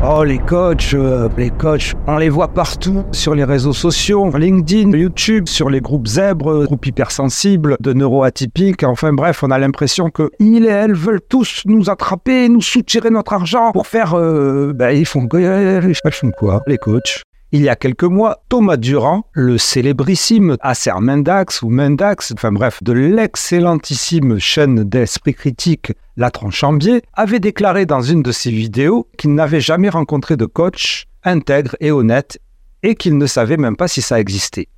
Oh, les coachs, euh, les coachs, on les voit partout sur les réseaux sociaux, LinkedIn, YouTube, sur les groupes zèbres, groupes hypersensibles, de neuroatypiques. Enfin bref, on a l'impression que ils et elles veulent tous nous attraper, nous soutirer notre argent pour faire. Euh, ben, ils font, ils font quoi, les coachs? Il y a quelques mois, Thomas Durand, le célébrissime Acer Mendax ou Mendax, enfin bref, de l'excellentissime chaîne d'esprit critique La Tronchambier, avait déclaré dans une de ses vidéos qu'il n'avait jamais rencontré de coach intègre et honnête et qu'il ne savait même pas si ça existait.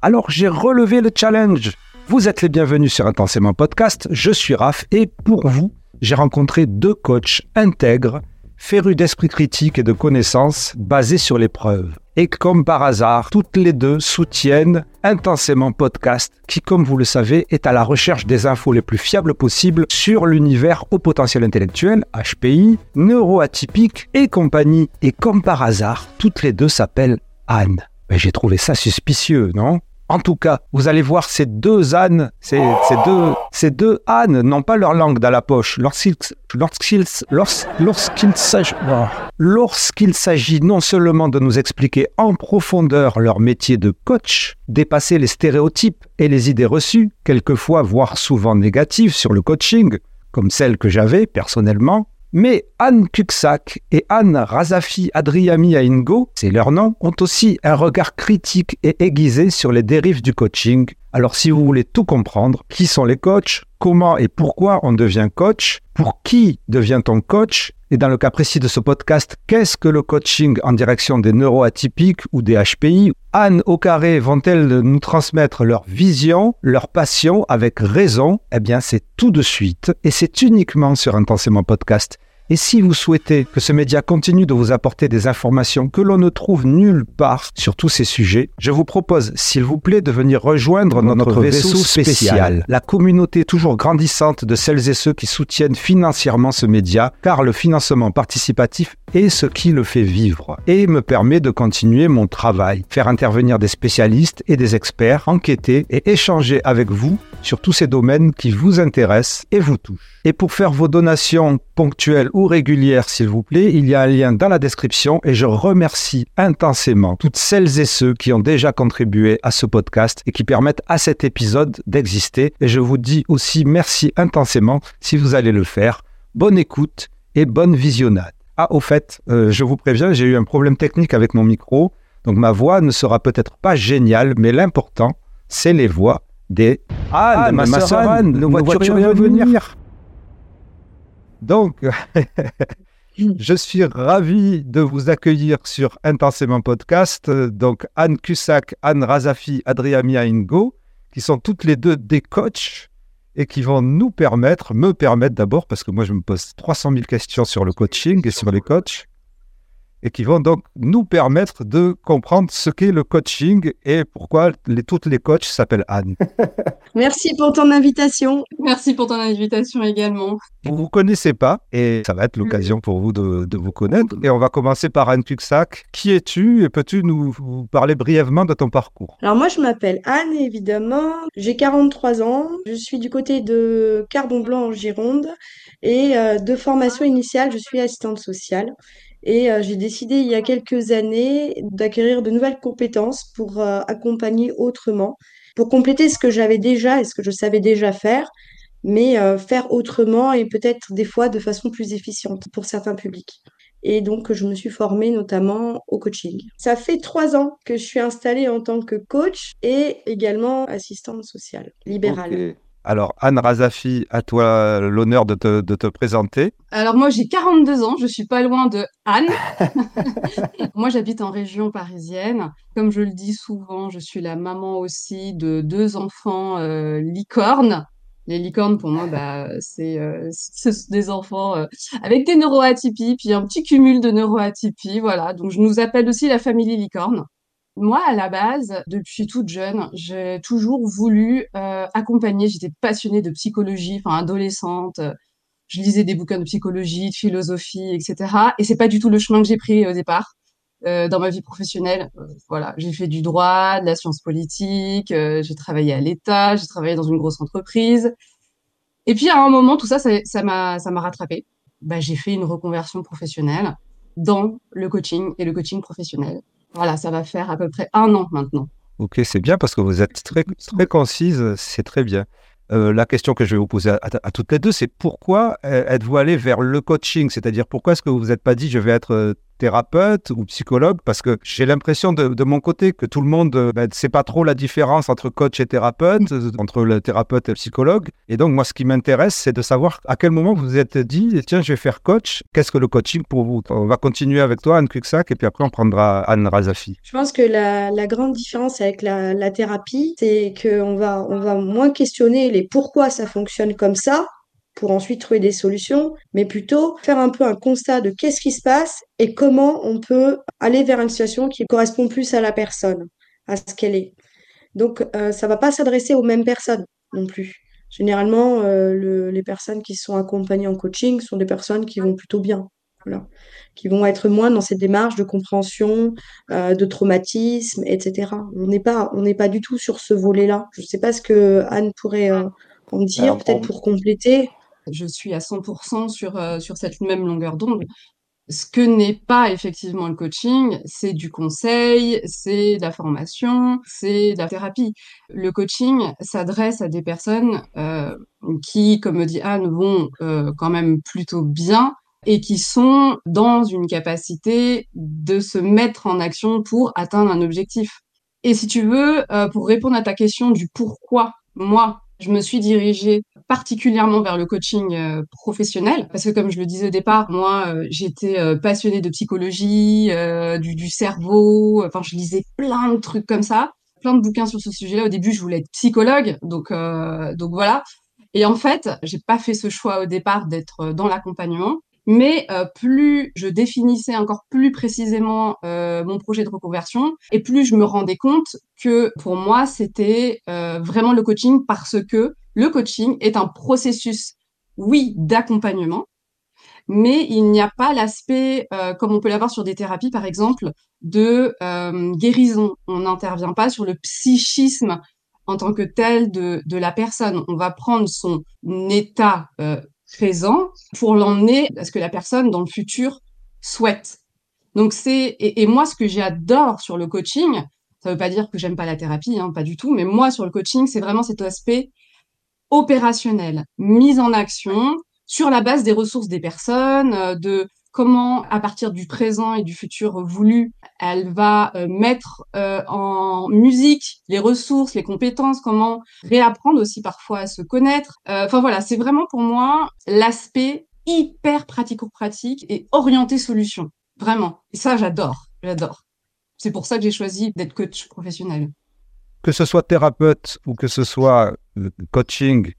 Alors j'ai relevé le challenge. Vous êtes les bienvenus sur Intensément Podcast, je suis Raph et pour vous, j'ai rencontré deux coachs intègres férus d'esprit critique et de connaissances basés sur les preuves. Et comme par hasard, toutes les deux soutiennent intensément podcast qui, comme vous le savez, est à la recherche des infos les plus fiables possibles sur l'univers au potentiel intellectuel, HPI, neuroatypique et compagnie. Et comme par hasard, toutes les deux s'appellent Anne. Mais j'ai trouvé ça suspicieux, non? En tout cas, vous allez voir ces deux ânes, ces, deux, ânes n'ont pas leur langue dans la poche. S'agit lorsqu'il s'agit non seulement de nous expliquer en profondeur leur métier de coach, dépasser les stéréotypes et les idées reçues, quelquefois voire souvent négatives sur le coaching, comme celle que j'avais personnellement, mais Anne Kuksak et Anne Razafi Adriami Aingo, c'est leur nom, ont aussi un regard critique et aiguisé sur les dérives du coaching. Alors si vous voulez tout comprendre, qui sont les coachs, comment et pourquoi on devient coach, pour qui devient-on coach, et dans le cas précis de ce podcast, qu'est-ce que le coaching en direction des neuroatypiques ou des HPI Anne au carré vont-elles nous transmettre leur vision, leur passion avec raison? Eh bien, c'est tout de suite et c'est uniquement sur Intensément Podcast. Et si vous souhaitez que ce média continue de vous apporter des informations que l'on ne trouve nulle part sur tous ces sujets, je vous propose, s'il vous plaît, de venir rejoindre notre, vaisseau, spécial, la communauté toujours grandissante de celles et ceux qui soutiennent financièrement ce média, car le financement participatif est ce qui le fait vivre et me permet de continuer mon travail, faire intervenir des spécialistes et des experts, enquêter et échanger avec vous sur tous ces domaines qui vous intéressent et vous touchent. Et pour faire vos donations ponctuelles ou régulières, s'il vous plaît, il y a un lien dans la description et je remercie intensément toutes celles et ceux qui ont déjà contribué à ce podcast et qui permettent à cet épisode d'exister. Et je vous dis aussi merci intensément si vous allez le faire. Bonne écoute et bonne visionnade. Ah, au fait, euh, je vous préviens, j'ai eu un problème technique avec mon micro, donc ma voix ne sera peut-être pas géniale, mais l'important, c'est les voix des Ah, ma, soeur Anne, nos voituriers venir. Donc, je suis ravi de vous accueillir sur Intensément Podcast. Donc, Anne Cusack, Anne Razafi, Adriamia Ingo, qui sont toutes les deux des coachs et qui vont nous permettre, me permettre d'abord, parce que moi je me pose 300 000 questions sur le coaching et sur les coachs, et qui vont donc nous permettre de comprendre ce qu'est le coaching et pourquoi les, toutes les coachs s'appellent Anne. Merci pour ton invitation. Merci pour ton invitation également. Vous vous connaissez pas et ça va être l'occasion pour vous de, de, vous connaître. Et on va commencer par Anne Cuxac. Qui es-tu et peux-tu nous parler brièvement de ton parcours? Alors moi je m'appelle Anne évidemment. J'ai 43 ans. Je suis du côté de Carbon Blanc en Gironde et euh, de formation initiale je suis assistante sociale. Et euh, j'ai décidé il y a quelques années d'acquérir de nouvelles compétences pour euh, accompagner autrement, pour compléter ce que j'avais déjà et ce que je savais déjà faire, mais euh, faire autrement et peut-être des fois de façon plus efficiente pour certains publics. Et donc, je me suis formée notamment au coaching. Ça fait trois ans que je suis installée en tant que coach et également assistante sociale libérale. Alors, Anne Razafi, à toi l'honneur de te, présenter. Alors, moi, j'ai 42 ans, je suis pas loin de Anne. moi, j'habite en région parisienne. Comme je le dis souvent, je suis la maman aussi de deux enfants euh, licornes. Les licornes, pour moi, bah, c'est euh, des enfants euh, avec des neuroatypies, puis un petit cumul de neuroatypies. Voilà, donc je nous appelle aussi la famille licorne. Moi, à la base, depuis toute jeune, j'ai toujours voulu euh, accompagner. J'étais passionnée de psychologie, enfin adolescente. Je lisais des bouquins de psychologie, de philosophie, etc. Et c'est pas du tout le chemin que j'ai pris au départ euh, dans ma vie professionnelle. Euh, voilà, j'ai fait du droit, de la science politique, euh, j'ai travaillé à l'État, j'ai travaillé dans une grosse entreprise. Et puis à un moment, tout ça, ça m'a, ça m'a rattrapé. Bah, j'ai fait une reconversion professionnelle dans le coaching et le coaching professionnel. Voilà, ça va faire à peu près un an maintenant. Ok, c'est bien parce que vous êtes très, très concise, c'est très bien. Euh, la question que je vais vous poser à, toutes les deux, c'est pourquoi euh, êtes-vous allé vers le coaching? C'est-à-dire pourquoi est-ce que vous vous êtes pas dit je vais être euh, thérapeute ou psychologue Parce que j'ai l'impression de, mon côté que tout le monde ne ben, sait pas trop la différence entre coach et thérapeute, entre le thérapeute et le psychologue. Et donc moi, ce qui m'intéresse, c'est de savoir à quel moment vous vous êtes dit tiens, je vais faire coach. Qu'est-ce que le coaching pour vous? On va continuer avec toi, Anne Cuxac, et puis après on prendra Anne Razafi. Je pense que la, grande différence avec la, la thérapie, c'est qu'on va, on va moins questionner les pourquoi ça fonctionne comme ça pour ensuite trouver des solutions, mais plutôt faire un peu un constat de qu'est-ce qui se passe et comment on peut aller vers une situation qui correspond plus à la personne, à ce qu'elle est. Donc, euh, ça va pas s'adresser aux mêmes personnes non plus. Généralement, euh, les personnes qui sont accompagnées en coaching sont des personnes qui vont plutôt bien, voilà, qui vont être moins dans cette démarche de compréhension, euh, de traumatisme, etc. On n'est pas, on n'est pas du tout sur ce volet-là. Je ne sais pas ce que Anne pourrait en dire, peut-être pour compléter je suis à 100% sur, euh, sur cette même longueur d'onde. Ce que n'est pas effectivement le coaching, c'est du conseil, c'est de la formation, c'est de la thérapie. Le coaching s'adresse à des personnes euh, qui, comme me dit Anne, vont euh, quand même plutôt bien et qui sont dans une capacité de se mettre en action pour atteindre un objectif. Et si tu veux, pour répondre à ta question du pourquoi moi, je me suis dirigée particulièrement vers le coaching euh, professionnel parce que comme je le disais au départ, moi euh, j'étais euh, passionnée de psychologie, du, du, cerveau, enfin je lisais plein de trucs comme ça, plein de bouquins sur ce sujet-là. Au début, je voulais être psychologue, donc donc voilà. Et en fait, j'ai pas fait ce choix au départ d'être dans l'accompagnement. Mais euh, plus je définissais encore plus précisément euh, mon projet de reconversion, et plus je me rendais compte que pour moi, c'était euh, vraiment le coaching parce que le coaching est un processus, oui, d'accompagnement, mais il n'y a pas l'aspect, comme on peut l'avoir sur des thérapies, par exemple, de guérison. On n'intervient pas sur le psychisme en tant que tel de, de la personne. On va prendre son état présent pour l'emmener à ce que la personne dans le futur souhaite. Donc c'est et, moi ce que j'adore sur le coaching, ça veut pas dire que j'aime pas la thérapie, hein, pas du tout, mais moi sur le coaching c'est vraiment cet aspect opérationnel, mise en action sur la base des ressources des personnes, euh, de comment, à partir du présent et du futur voulu, elle va euh, mettre euh, en musique les ressources, les compétences, comment réapprendre aussi parfois à se connaître. Euh, enfin voilà, c'est vraiment pour moi l'aspect hyper pratico-pratique et orienté solution. Vraiment. Et ça, j'adore. J'adore. C'est pour ça que j'ai choisi d'être coach professionnel. Que ce soit thérapeute ou que ce soit coaching,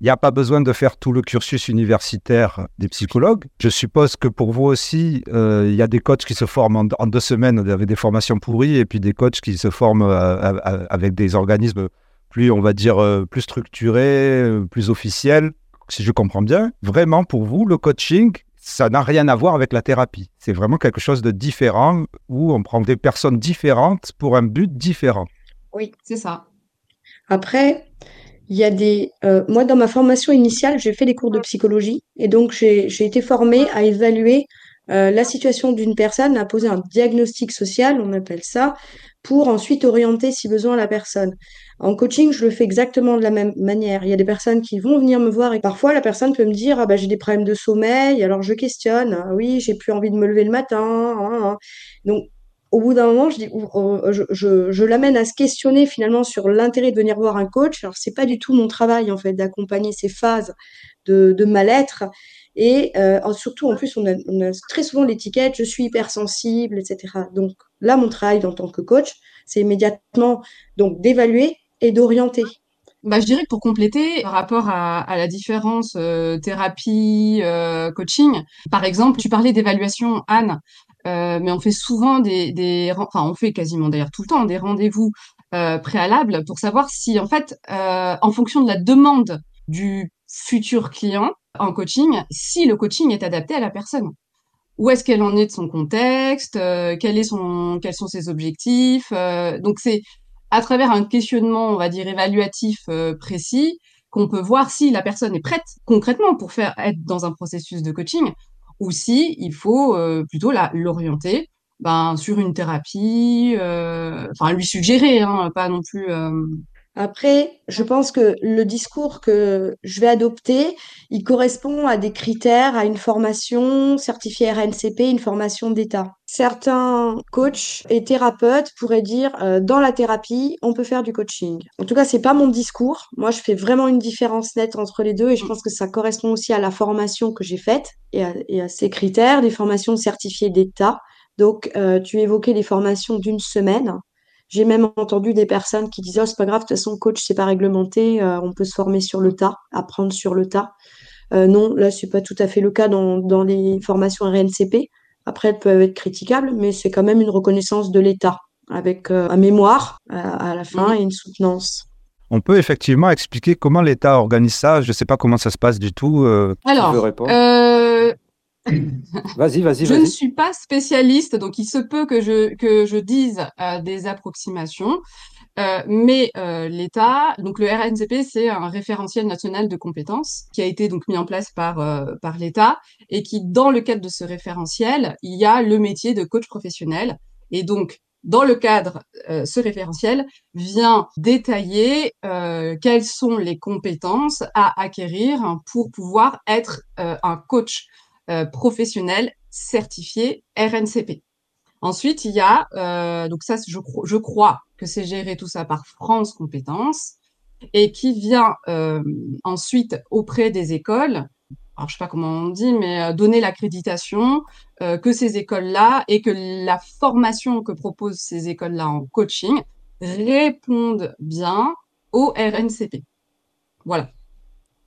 il n'y a pas besoin de faire tout le cursus universitaire des psychologues. Je suppose que pour vous aussi, euh, il y a des coachs qui se forment en, deux semaines avec des formations pourries et puis des coachs qui se forment euh, avec des organismes plus, on va dire, euh, plus structurés, plus officiels. Si je comprends bien, vraiment pour vous, le coaching, ça n'a rien à voir avec la thérapie. C'est vraiment quelque chose de différent où on prend des personnes différentes pour un but différent. Oui, c'est ça. Après, il y a des. Euh, moi, dans ma formation initiale, j'ai fait des cours de psychologie et donc j'ai été formée à évaluer euh, la situation d'une personne, à poser un diagnostic social, on appelle ça, pour ensuite orienter si besoin la personne. En coaching, je le fais exactement de la même manière. Il y a des personnes qui vont venir me voir et parfois la personne peut me dire ah bah j'ai des problèmes de sommeil, alors je questionne. Ah oui, j'ai plus envie de me lever le matin. Hein, hein. Donc au bout d'un moment, je, dis, je, l'amène à se questionner finalement sur l'intérêt de venir voir un coach. Alors, c'est pas du tout mon travail en fait d'accompagner ces phases de, mal-être. Et euh, surtout, en plus, on a, très souvent l'étiquette je suis hypersensible, etc. Donc là, mon travail en tant que coach, c'est immédiatement donc d'évaluer et d'orienter. Bah, je dirais que pour compléter, par rapport à, la différence euh, thérapie, euh, coaching, par exemple, tu parlais d'évaluation, Anne. Euh, mais on fait souvent des, des, enfin on fait quasiment d'ailleurs tout le temps des rendez-vous euh, préalables pour savoir si en fait, euh, en fonction de la demande du futur client en coaching, si le coaching est adapté à la personne. Où est-ce qu'elle en est de son contexte quel est son, Quels sont ses objectifs Donc c'est à travers un questionnement, on va dire évaluatif précis, qu'on peut voir si la personne est prête concrètement pour faire être dans un processus de coaching ou si il faut plutôt l'orienter ben, sur une thérapie, enfin lui suggérer, hein, pas non plus après, je pense que le discours que je vais adopter, il correspond à des critères, à une formation certifiée RNCP, une formation d'État. Certains coachs et thérapeutes pourraient dire euh, dans la thérapie, on peut faire du coaching. En tout cas, c'est pas mon discours. Moi, je fais vraiment une différence nette entre les deux et je pense que ça correspond aussi à la formation que j'ai faite et à, ces critères, des formations certifiées d'État. Donc, euh, tu évoquais des formations d'une semaine. J'ai même entendu des personnes qui disaient oh, c'est pas grave, de toute façon, coach, c'est pas réglementé, euh, on peut se former sur le tas, apprendre sur le tas. Euh, non, là, c'est pas tout à fait le cas dans, dans les formations RNCP. Après, elles peuvent être critiquables, mais c'est quand même une reconnaissance de l'État, avec euh, un mémoire à la fin et une soutenance. On peut effectivement expliquer comment l'État organise ça. Je ne sais pas comment ça se passe du tout. Alors, Vas-y, vas-y, Je ne suis pas spécialiste, donc il se peut que je, que je dise euh, des approximations. Euh, mais euh, l'État, donc le RNCP, c'est un référentiel national de compétences qui a été donc mis en place par par l'État et qui, dans le cadre de ce référentiel, il y a le métier de coach professionnel. Et donc, dans le cadre, ce référentiel vient détailler quelles sont les compétences à acquérir pour pouvoir être un coach euh, professionnel certifié RNCP. Ensuite, il y a, euh, donc ça, je, je crois que c'est géré tout ça par France Compétences et qui vient euh, ensuite auprès des écoles, alors je sais pas comment on dit, mais donner l'accréditation que ces écoles-là et que la formation que proposent ces écoles-là en coaching répondent bien au RNCP. Voilà.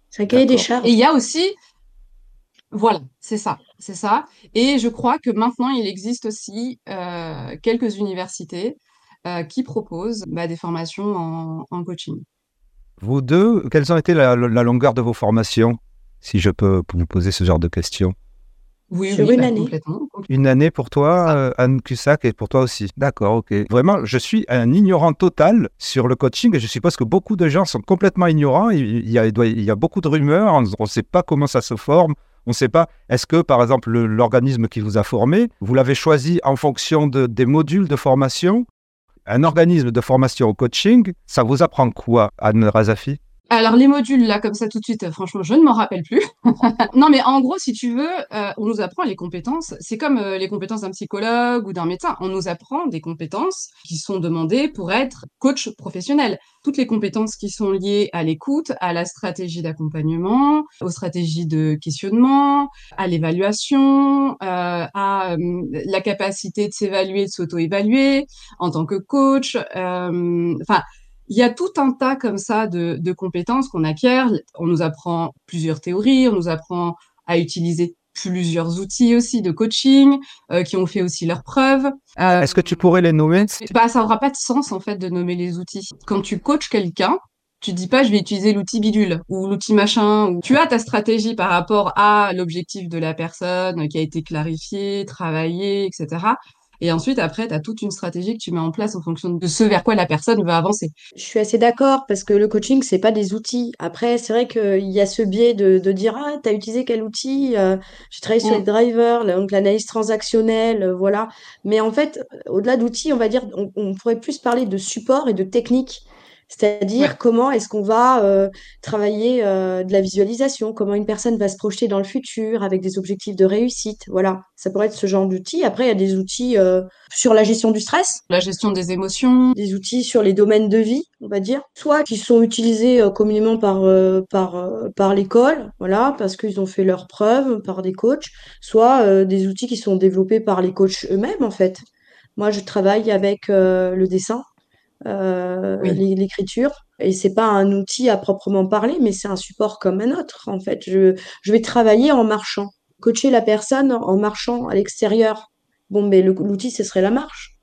C'est un cahier des charges. Et il y a aussi, voilà, c'est ça, c'est ça. Et je crois que maintenant, il existe aussi euh, quelques universités euh, qui proposent bah, des formations en, coaching. Vous deux, quelles ont été la, longueur de vos formations, si je peux vous poser ce genre de questions? Oui, Sur une bah, année. Complètement, Une année pour toi, euh, Anne Cussac, et pour toi aussi. D'accord, ok. Vraiment, je suis un ignorant total sur le coaching et je suppose que beaucoup de gens sont complètement ignorants. Il y a, il y a beaucoup de rumeurs, on ne sait pas comment ça se forme, on ne sait pas, est-ce que par exemple l'organisme qui vous a formé, vous l'avez choisi en fonction de, des modules de formation? Un organisme de formation au coaching, ça vous apprend quoi, Anne Razafi alors les modules là comme ça tout de suite, franchement, je ne m'en rappelle plus. non mais en gros, si tu veux, euh, on nous apprend les compétences. C'est comme euh, les compétences d'un psychologue ou d'un médecin. On nous apprend des compétences qui sont demandées pour être coach professionnel. Toutes les compétences qui sont liées à l'écoute, à la stratégie d'accompagnement, aux stratégies de questionnement, à l'évaluation, euh, à la capacité de s'évaluer, de s'auto-évaluer en tant que coach. Enfin il y a tout un tas comme ça de, de compétences qu'on acquiert. On nous apprend plusieurs théories, on nous apprend à utiliser plusieurs outils aussi de coaching euh, qui ont fait aussi leurs preuves. Euh, Est-ce que tu pourrais les nommer? bah, Ça n'aura pas de sens en fait de nommer les outils. Quand tu coaches quelqu'un, tu dis pas je vais utiliser l'outil bidule ou l'outil machin. Ou... Tu as ta stratégie par rapport à l'objectif de la personne qui a été clarifié, travaillé, etc. Et ensuite, après, tu as toute une stratégie que tu mets en place en fonction de ce vers quoi la personne veut avancer. Je suis assez d'accord parce que le coaching, c'est pas des outils. Après, c'est vrai qu'il y a ce biais de, de dire Ah, tu as utilisé quel outil euh, J'ai travaillé sur les drivers, donc l'analyse transactionnelle, euh, voilà. Mais en fait, au-delà d'outils, on va dire, on, on pourrait plus parler de support et de technique. C'est-à-dire comment est-ce qu'on va euh, travailler euh, de la visualisation, comment une personne va se projeter dans le futur avec des objectifs de réussite. Voilà, ça pourrait être ce genre d'outils. Après, il y a des outils euh, sur la gestion du stress, la gestion des émotions, des outils sur les domaines de vie, on va dire, soit qui sont utilisés communément par par par l'école, voilà, parce qu'ils ont fait leurs preuves par des coachs, soit des outils qui sont développés par les coachs eux-mêmes en fait. Moi, je travaille avec le dessin euh, l'écriture. Et c'est pas un outil à proprement parler, mais c'est un support comme un autre, en fait. Je, je vais travailler en marchant, coacher la personne en marchant à l'extérieur. Bon, mais l'outil, ce serait la marche.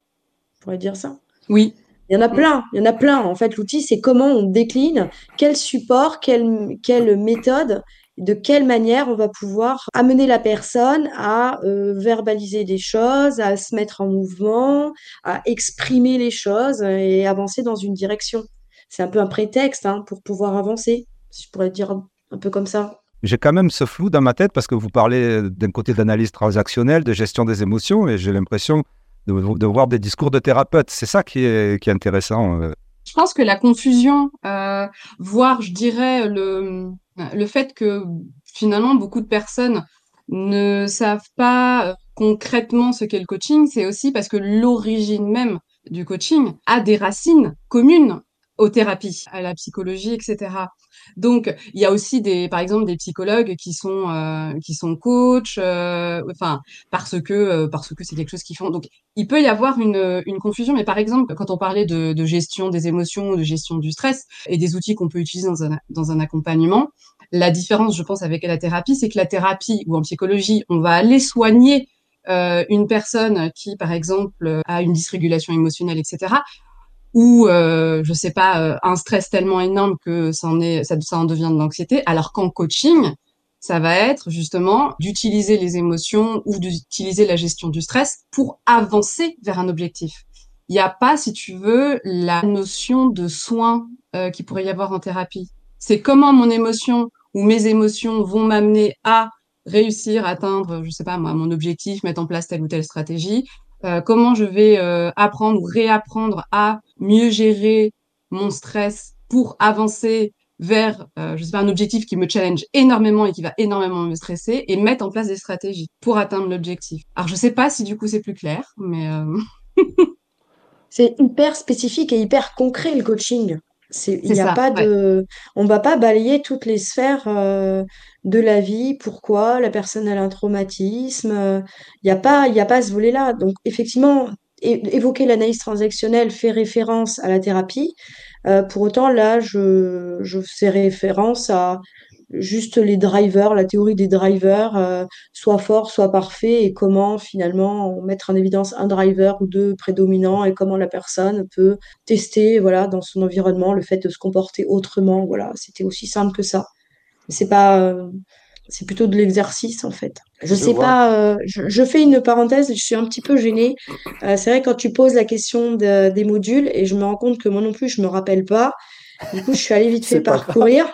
On pourrait dire ça. Oui. Il y en a plein, il y en a plein. En fait, l'outil, c'est comment on décline, quel support, quelle, quelle méthode de quelle manière on va pouvoir amener la personne à euh, verbaliser des choses, à se mettre en mouvement, à exprimer les choses et avancer dans une direction. C'est un peu un prétexte hein, pour pouvoir avancer, si je pourrais dire un peu comme ça. j'ai quand même ce flou dans ma tête parce que vous parlez d'un côté d'analyse transactionnelle, de gestion des émotions, et j'ai l'impression de, voir des discours de thérapeutes. C'est ça qui est, qui est intéressant. Euh. Je pense que la confusion, euh, voire je dirais le, le fait que finalement beaucoup de personnes ne savent pas euh, concrètement ce qu'est le coaching, c'est aussi parce que l'origine même du coaching a des racines communes aux thérapies, à la psychologie, etc. Donc, il y a aussi des, par exemple, des psychologues qui sont euh, qui sont coachs, euh, enfin parce que euh, parce que c'est quelque chose qu'ils font. Donc, il peut y avoir une une confusion. Mais par exemple, quand on parlait de, de gestion des émotions, de gestion du stress et des outils qu'on peut utiliser dans un dans un accompagnement, la différence, je pense, avec la thérapie, c'est que la thérapie ou en psychologie, on va aller soigner euh, une personne qui, par exemple, a une dysrégulation émotionnelle, etc., ou euh, je sais pas euh, un stress tellement énorme que ça en est ça, ça en devient de l'anxiété alors qu'en coaching ça va être justement d'utiliser les émotions ou d'utiliser la gestion du stress pour avancer vers un objectif. Il n'y a pas, si tu veux, la notion de soin euh, qui pourrait y avoir en thérapie. C'est comment mon émotion ou mes émotions vont m'amener à réussir à atteindre, je sais pas moi, mon objectif, mettre en place telle ou telle stratégie, euh, comment je vais euh, apprendre ou réapprendre à mieux gérer mon stress pour avancer vers, euh, je sais pas, un objectif qui me challenge énormément et qui va énormément me stresser et mettre en place des stratégies pour atteindre l'objectif. Alors, je sais pas si du coup c'est plus clair, mais... c'est hyper spécifique et hyper concret le coaching. C'est, il y a pas de, on va pas balayer toutes les sphères euh, de la vie. Pourquoi? La personne a un traumatisme euh, Il y a pas, il y a pas ce volet-là. Donc effectivement, évoquer l'analyse transactionnelle fait référence à la thérapie. Euh, pour autant, là, je, fais référence à juste les drivers, la théorie des drivers, euh, soit fort, soit parfait, et comment finalement mettre en évidence un driver ou deux prédominants et comment la personne peut tester, voilà, dans son environnement le fait de se comporter autrement. Voilà, c'était aussi simple que ça. C'est pas, euh, c'est plutôt de l'exercice en fait. Je, sais pas, euh, je, fais une parenthèse, je suis un petit peu gênée. c'est vrai quand tu poses la question des modules et je me rends compte que moi non plus je me rappelle pas. Du coup, je suis allée vite fait parcourir.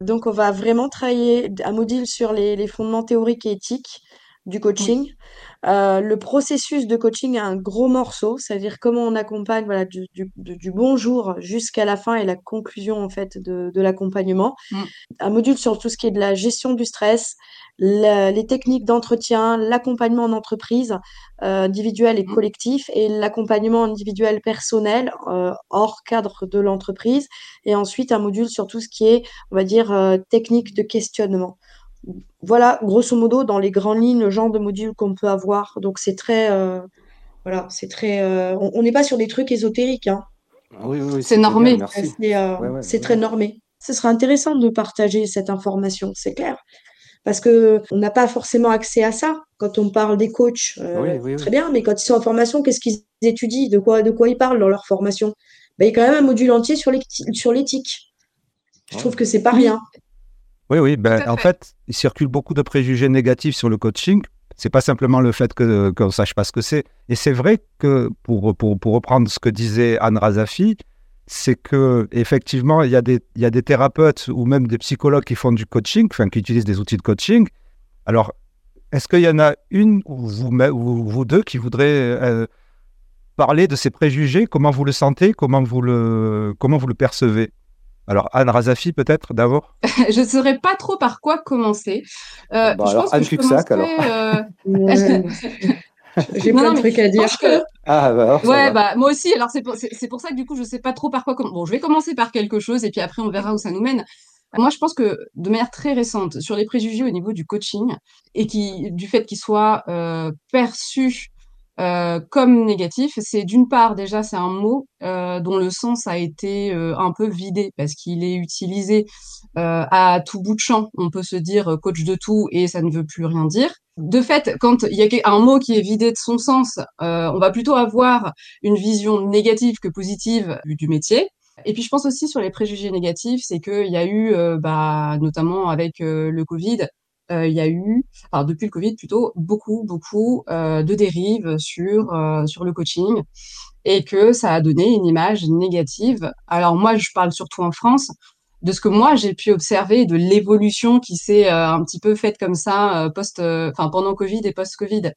Donc, on va vraiment travailler un module sur les, fondements théoriques et éthiques du coaching. Euh, le processus de coaching est un gros morceau, c'est-à-dire comment on accompagne voilà, du, bonjour jusqu'à la fin et la conclusion en fait de, l'accompagnement. Mm. Un module sur tout ce qui est de la gestion du stress, les techniques d'entretien, l'accompagnement en entreprise euh, individuel et mmh. collectif et l'accompagnement individuel personnel euh, hors cadre de l'entreprise et ensuite un module sur tout ce qui est, on va dire, technique de questionnement. Voilà, grosso modo, dans les grandes lignes, le genre de module qu'on peut avoir. Donc c'est très, voilà, c'est très, on n'est pas sur des trucs ésotériques. Hein. Ah oui, oui, c'est normé. C'est très normé. Ce sera intéressant de partager cette information, c'est clair parce que on n'a pas forcément accès à ça quand on parle des coachs. Euh, très bien, mais quand ils sont en formation, qu'est-ce qu'ils étudient? De quoi, de quoi ils parlent dans leur formation? Ben, Il y a quand même un module entier sur l'éthique. Je trouve que c'est pas rien. Oui, oui. Ben, en fait, il circule beaucoup de préjugés négatifs sur le coaching. C'est pas simplement le fait qu'on ne sache pas ce que c'est. Et c'est vrai que, pour, pour, pour, reprendre ce que disait Anne Razafi, c'est que effectivement il y, a des, il y a des thérapeutes ou même des psychologues qui font du coaching, enfin qui utilisent des outils de coaching. Alors, est-ce qu'il y en a une ou vous, ou vous deux qui voudraient euh, parler de ces préjugés? Comment vous le sentez? Comment vous le, comment vous le percevez? Alors, Anne Razafi, peut-être, d'abord? Je ne saurais pas trop par quoi commencer. Euh, je alors, pense Anne que je alors. Euh, J'ai plein de trucs à dire. Ah, bah ouais, bah, moi aussi. Alors, c'est pour, pour, ça que du coup, je sais pas trop par quoi. Bon, je vais commencer par quelque chose et puis après, on verra où ça nous mène. Moi, je pense que de manière très récente, sur les préjugés au niveau du coaching et qui, du fait qu'ils soient euh, perçus euh, comme négatif, c'est d'une part déjà c'est un mot euh, dont le sens a été euh, un peu vidé parce qu'il est utilisé euh, à tout bout de champ. On peut se dire coach de tout et ça ne veut plus rien dire. De fait, quand il y a un mot qui est vidé de son sens, on va plutôt avoir une vision négative que positive du métier. Et puis je pense aussi sur les préjugés négatifs, c'est qu'il y a eu, bah, notamment avec le Covid, euh, il y a eu, enfin depuis le Covid plutôt, beaucoup, beaucoup euh, de dérives sur, euh, sur le coaching et que ça a donné une image négative. Alors moi, je parle surtout en France, de ce que moi j'ai pu observer, de l'évolution qui s'est un petit peu faite comme ça post, pendant Covid et post-Covid.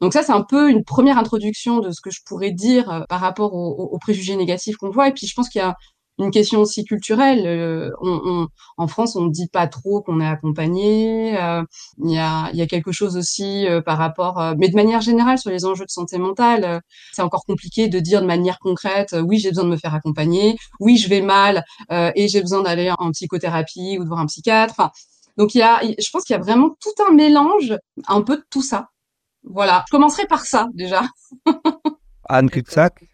Donc ça, c'est un peu une première introduction de ce que je pourrais dire par rapport aux préjugés négatifs qu'on voit. Et puis je pense qu'il y a une question aussi culturelle. Euh, on, on, en France, on ne dit pas trop qu'on est accompagné. Euh, il y, a, y, a, quelque chose aussi euh, par rapport, mais de manière générale sur les enjeux de santé mentale, c'est encore compliqué de dire de manière concrète, oui, j'ai besoin de me faire accompagner, oui, je vais mal et j'ai besoin d'aller en psychothérapie ou de voir un psychiatre. Enfin, donc il y a, je pense qu'il y a vraiment tout un mélange, un peu de tout ça. Voilà, je commencerai par ça déjà. Anne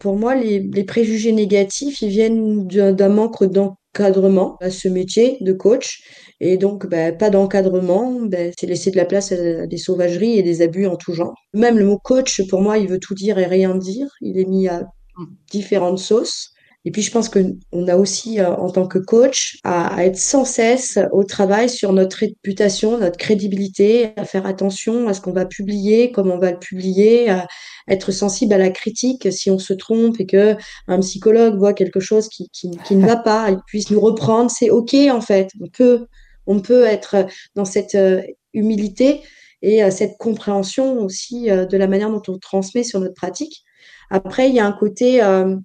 Pour moi, les, préjugés négatifs, ils viennent d'un manque d'encadrement à ce métier de coach. Et donc, bah, pas d'encadrement, bah, c'est laisser de la place à des sauvageries et des abus en tout genre. Même le mot coach, pour moi, il veut tout dire et rien dire. Il est mis à mmh. différentes sauces. Et puis, je pense qu'on a aussi, euh, en tant que coach, à, être sans cesse au travail sur notre réputation, notre crédibilité, à faire attention à ce qu'on va publier, comment on va le publier, à être sensible à la critique si on se trompe et que un psychologue voit quelque chose qui, qui, qui ne va pas, il puisse nous reprendre. C'est OK, en fait. On peut, on peut être dans cette euh, humilité et euh, cette compréhension aussi de la manière dont on transmet sur notre pratique. Après, il y a un côté euh,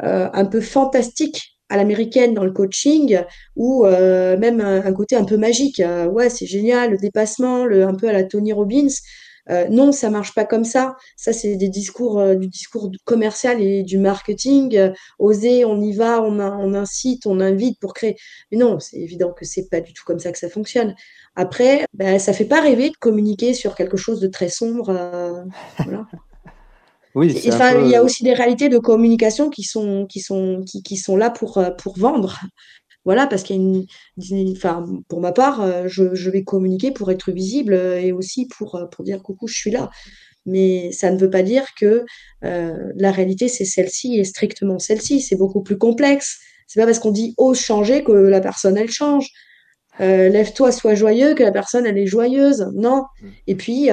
un peu fantastique à l'américaine dans le coaching ou euh, même un, côté un peu magique. Euh, ouais, c'est génial, le dépassement, un peu à la Tony Robbins. non, ça marche pas comme ça. Ça, c'est des discours, du discours commercial et du marketing. oser, on y va, on, on, incite, on invite pour créer. Mais non, c'est évident que c'est pas du tout comme ça que ça fonctionne. Après, ben, ça fait pas rêver de communiquer sur quelque chose de très sombre. voilà. Oui, enfin, il y a aussi des réalités de communication qui sont, qui sont, qui, qui sont là pour, euh, pour vendre. Voilà, parce qu'il y a une, enfin, pour ma part, euh, je, je, vais communiquer pour être visible euh, et aussi pour, pour dire coucou, je suis là. Mais ça ne veut pas dire que la réalité, c'est celle-ci et strictement celle-ci. C'est beaucoup plus complexe. C'est pas parce qu'on dit ose changer que la personne, elle change. Lève-toi, sois joyeux, que la personne, elle est joyeuse. Non. Mmh. Et puis,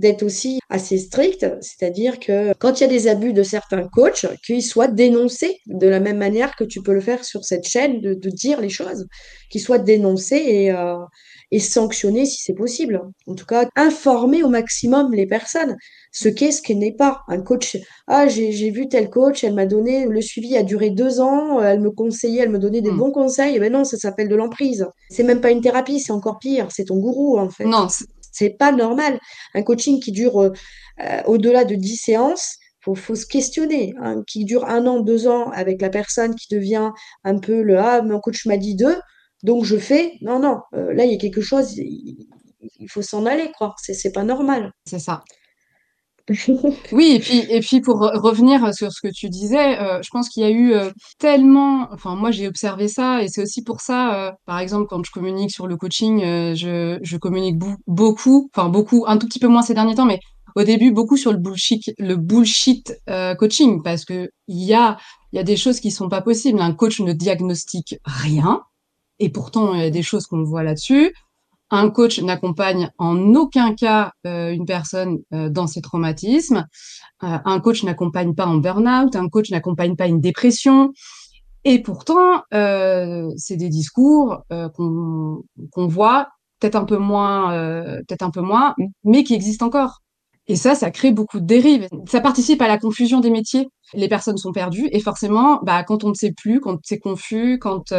d'être aussi assez strict, c'est-à-dire que quand il y a des abus de certains coachs, qu'ils soient dénoncés de la même manière que tu peux le faire sur cette chaîne, de, dire les choses, qu'ils soient dénoncés et, euh, et sanctionnés si c'est possible. En tout cas, informer au maximum les personnes ce qu'est, ce qui n'est pas. Un coach, ah, j'ai vu tel coach, elle m'a donné, le suivi a duré deux ans, elle me conseillait, elle me donnait des hmm. bons conseils. Mais non, ça s'appelle de l'emprise. C'est même pas une thérapie, c'est encore pire, c'est ton gourou en fait. Non, c'est pas normal. Un coaching qui dure euh, euh, au-delà de 10 séances, faut, faut se questionner. Hein, qui dure un an, deux ans avec la personne qui devient un peu le ah, mon coach m'a dit deux, donc je fais. Non, non, euh, là il y a quelque chose, il, faut s'en aller, quoi. C'est pas normal. C'est ça. oui, et puis, et puis pour revenir sur ce que tu disais, euh, je pense qu'il y a eu euh, tellement, enfin moi j'ai observé ça et c'est aussi pour ça, euh, par exemple quand je communique sur le coaching, je, je communique beaucoup, enfin beaucoup, un tout petit peu moins ces derniers temps, mais au début beaucoup sur le bullshit, le bullshit coaching parce que il y a, il y a des choses qui sont pas possibles. Un coach ne diagnostique rien et pourtant il y a des choses qu'on voit là-dessus. Un coach n'accompagne en aucun cas euh, une personne euh, dans ses traumatismes. Euh, un coach n'accompagne pas en burn-out. Un coach n'accompagne pas une dépression. Et pourtant, c'est des discours qu'on voit peut-être un peu moins, peut-être un peu moins, mais qui existent encore. Et ça, ça crée beaucoup de dérives. Ça participe à la confusion des métiers. Les personnes sont perdues et forcément, bah, quand on ne sait plus, quand c'est confus, quand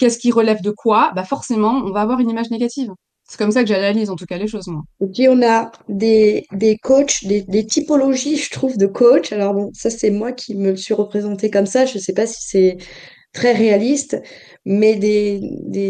qu'est-ce qui relève de quoi, bah forcément, on va avoir une image négative. C'est comme ça que j'analyse en tout cas les choses. Et puis on a des, des coachs, des, typologies, je trouve, de coachs. Alors bon, ça c'est moi qui me le suis représenté comme ça. Je ne sais pas si c'est très réaliste, mais des,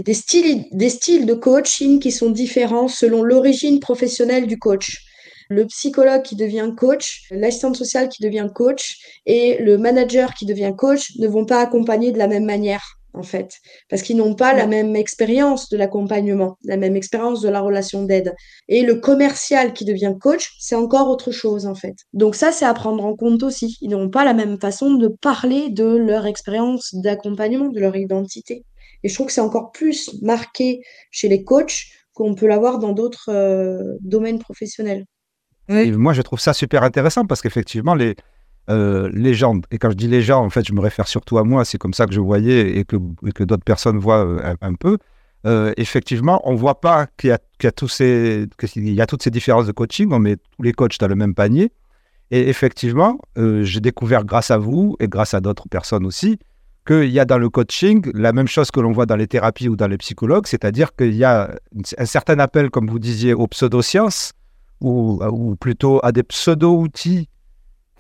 des, styles, des styles de coaching qui sont différents selon l'origine professionnelle du coach. Le psychologue qui devient coach, l'assistante sociale qui devient coach et le manager qui devient coach ne vont pas accompagner de la même manière en fait, parce qu'ils n'ont pas la même expérience de l'accompagnement, la même expérience de la relation d'aide. Et le commercial qui devient coach, c'est encore autre chose, en fait. Donc ça, c'est à prendre en compte aussi. Ils n'ont pas la même façon de parler de leur expérience d'accompagnement, de leur identité. Et je trouve que c'est encore plus marqué chez les coachs qu'on peut l'avoir dans d'autres euh, domaines professionnels. moi, je trouve ça super intéressant parce qu'effectivement, les, légende. Et quand je dis légende, en fait, je me réfère surtout à moi. C'est comme ça que je voyais et que, que d'autres personnes voient un, peu. effectivement, on ne voit pas qu'il y, y, a tous ces, qu'il y a toutes ces différences de coaching. On met tous les coachs dans le même panier. Et effectivement, j'ai découvert grâce à vous et grâce à d'autres personnes aussi qu'il y a dans le coaching la même chose que l'on voit dans les thérapies ou dans les psychologues, c'est-à-dire qu'il y a un certain appel, comme vous disiez, aux pseudosciences ou, ou plutôt à des pseudo-outils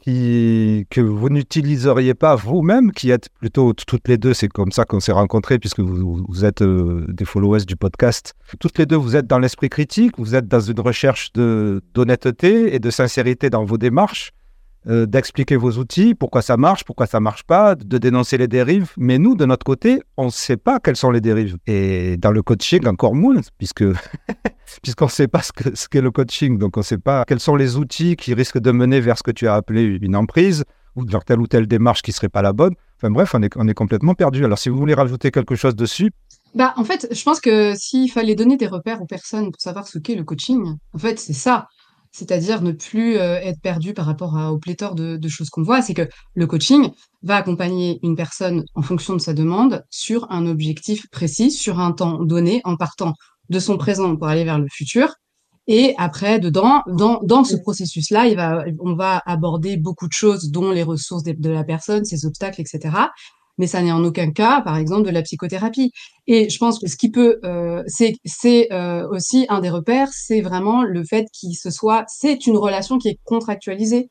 que vous n'utiliseriez pas vous-même, qui êtes plutôt toutes les deux, c'est comme ça qu'on s'est rencontrés, puisque vous, vous êtes euh, des followers du podcast. Toutes les deux, vous êtes dans l'esprit critique, vous êtes dans une recherche d'honnêteté et de sincérité dans vos démarches. Euh, d'expliquer vos outils, pourquoi ça marche, pourquoi ça marche pas, de dénoncer les dérives. Mais nous, de notre côté, on ne sait pas quelles sont les dérives. Et dans le coaching, encore moins, puisque puisqu'on ne sait pas ce qu'est ce le coaching. Donc, on ne sait pas quels sont les outils qui risquent de mener vers ce que tu as appelé une emprise ou vers telle ou telle démarche qui serait pas la bonne. Enfin bref, on est, on est complètement perdu. Alors, si vous voulez rajouter quelque chose dessus. Bah, en fait, je pense que s'il fallait donner des repères aux personnes pour savoir ce qu'est le coaching, en fait, c'est ça c'est-à-dire ne plus euh, être perdu par rapport à, au pléthore de, choses qu'on voit, c'est que le coaching va accompagner une personne en fonction de sa demande sur un objectif précis, sur un temps donné, en partant de son présent pour aller vers le futur. Et après, dedans, dans, dans ce processus-là, il va, on va aborder beaucoup de choses, dont les ressources de la personne, ses obstacles, etc mais ça n'est en aucun cas, par exemple, de la psychothérapie. Et je pense que ce qui peut, euh, c'est euh, aussi un des repères, c'est vraiment le fait qu'il se soit, c'est une relation qui est contractualisée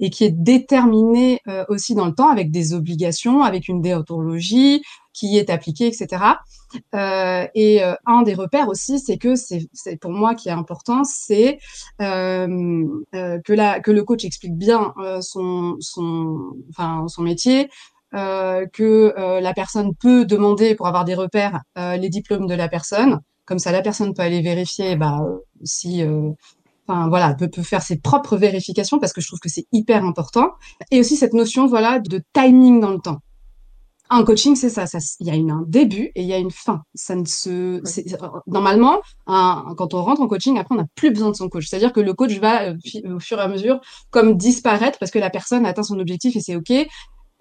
et qui est déterminée euh, aussi dans le temps avec des obligations, avec une déontologie qui est appliquée, etc. Euh, et euh, un des repères aussi, c'est que c'est pour moi qui est important, c'est euh, que la que le coach explique bien son son enfin son métier, euh, que euh, la personne peut demander pour avoir des repères euh, les diplômes de la personne. Comme ça, la personne peut aller vérifier bah, si enfin voilà, peut, peut faire ses propres vérifications parce que je trouve que c'est hyper important. Et aussi cette notion voilà de timing dans le temps. Un coaching, c'est ça, ça. Il y a une, un début et il y a une fin. Ça ne se, normalement, un, quand on rentre en coaching, après, on n'a plus besoin de son coach. C'est-à-dire que le coach va, au fur et à mesure, comme disparaître parce que la personne a atteint son objectif et c'est ok.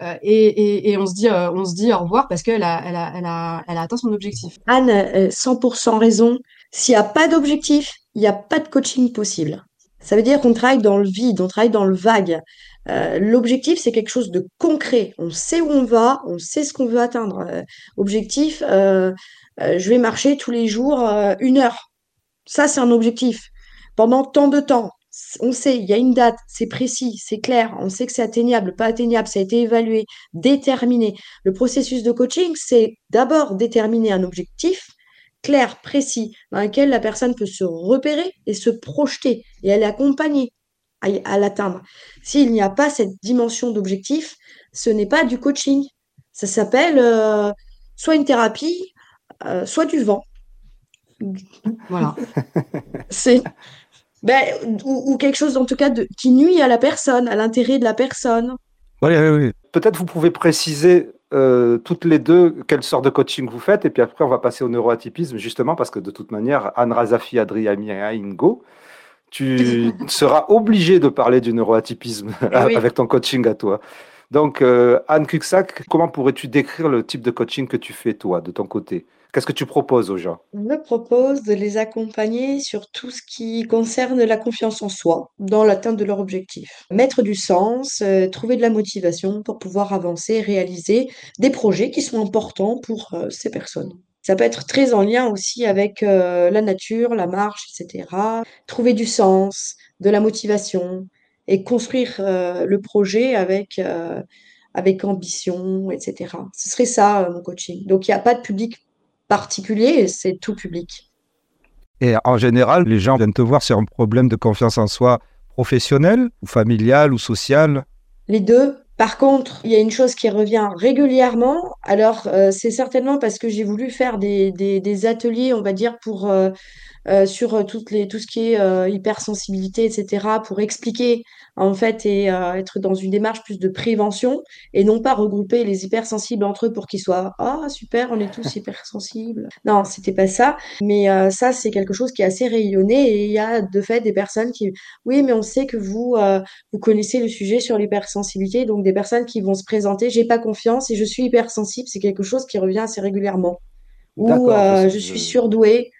Euh, et, on se dit, euh, on se dit au revoir parce qu'elle a, elle a, elle a, elle a atteint son objectif. Anne, 100% raison. S'il n'y a pas d'objectif, il n'y a pas de coaching possible. Ça veut dire qu'on travaille dans le vide, on travaille dans le vague. Euh, l'objectif, c'est quelque chose de concret. On sait où on va, on sait ce qu'on veut atteindre. objectif, je vais marcher tous les jours une heure. Ça, c'est un objectif. Pendant tant de temps, on sait, il y a une date, c'est précis, c'est clair, on sait que c'est atteignable, pas atteignable, ça a été évalué, déterminé. Le processus de coaching, c'est d'abord déterminer un objectif clair, précis, dans lequel la personne peut se repérer et se projeter et aller accompagner à, l'atteindre. S'il n'y a pas cette dimension d'objectif, ce n'est pas du coaching. Ça s'appelle euh, soit une thérapie, euh, soit du vent. Voilà. c'est ben, ou, quelque chose en tout cas de, qui nuit à la personne, à l'intérêt de la personne. Oui, oui, oui. Peut-être vous pouvez préciser euh, toutes les deux quelle sorte de coaching vous faites, et puis après on va passer au neuroatypisme, justement parce que de toute manière, Anne Razafi, Adriami Ingo, tu seras obligé de parler du neuroatypisme eh avec ton coaching à toi. Donc, euh, Anne Cuxac, comment pourrais-tu décrire le type de coaching que tu fais toi, de ton côté? Qu'est-ce que tu proposes aux gens? Je propose de les accompagner sur tout ce qui concerne la confiance en soi dans l'atteinte de leur objectif. Mettre du sens, euh, trouver de la motivation pour pouvoir avancer, réaliser des projets qui sont importants pour euh, ces personnes. Ça peut être très en lien aussi avec euh, la nature, la marche, etc. Trouver du sens, de la motivation et construire le projet avec avec ambition, etc. Ce serait ça, mon coaching. Donc, il n'y a pas de public particulier, c'est tout public. Et en général, les gens viennent te voir sur un problème de confiance en soi professionnel ou familial ou social Les deux. Par contre, il y a une chose qui revient régulièrement. Alors, euh, c'est certainement parce que j'ai voulu faire des, des, ateliers, on va dire, pour euh, euh, sur euh, toutes les, tout ce qui est euh, hypersensibilité, etc., pour expliquer en fait et être dans une démarche plus de prévention et non pas regrouper les hypersensibles entre eux pour qu'ils soient ah super, on est tous hypersensibles. Non, c'était pas ça. Mais ça, c'est quelque chose qui est assez rayonné et il y a de fait des personnes qui oui, mais on sait que vous vous connaissez le sujet sur l'hypersensibilité, donc des personnes qui vont se présenter, j'ai pas confiance et je suis hypersensible, c'est quelque chose qui revient assez régulièrement. Ou je suis surdouée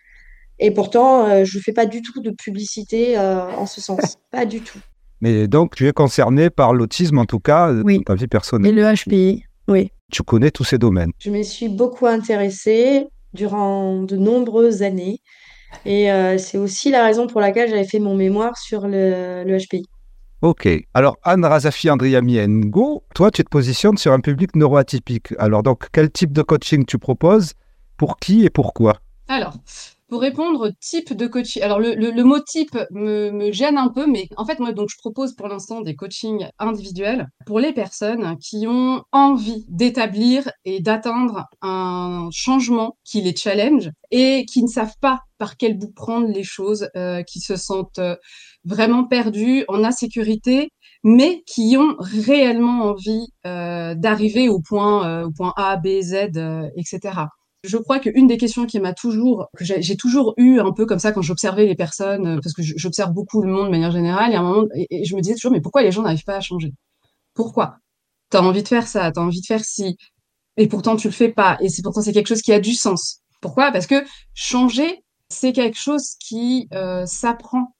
et pourtant, euh, je ne fais pas du tout de publicité euh, en ce sens. pas du tout. Mais donc, tu es concerné par l'autisme, en tout cas, euh, dans ta vie personnelle. Et le HPI, oui. Tu connais tous ces domaines. Je me suis beaucoup intéressée durant de nombreuses années. Et c'est aussi la raison pour laquelle j'avais fait mon mémoire sur le, le HPI. Ok. Alors, Anne Razafi Andriami Ngo, toi, tu te positionnes sur un public neuroatypique. Alors, donc, quel type de coaching tu proposes? Pour qui et pourquoi? Alors, pour répondre type de coaching, alors le, mot type me, gêne un peu, mais en fait, moi, donc, je propose pour l'instant des coachings individuels pour les personnes qui ont envie d'établir et d'atteindre un changement qui les challenge et qui ne savent pas par quel bout prendre les choses, euh, qui se sentent euh, vraiment perdus, en insécurité, mais qui ont réellement envie euh, d'arriver au point, au point A, B, Z, etc. Je crois qu'une des questions qui m'a toujours, que j'ai toujours eu un peu comme ça quand j'observais les personnes, euh, parce que j'observe beaucoup le monde de manière générale, et à un moment, et, je me disais toujours, mais pourquoi les gens n'arrivent pas à changer? Pourquoi? T'as envie de faire ça, t'as envie de faire ci, et pourtant tu le fais pas, et c'est pourtant c'est quelque chose qui a du sens. Pourquoi? Parce que changer, c'est quelque chose qui euh, s'apprend.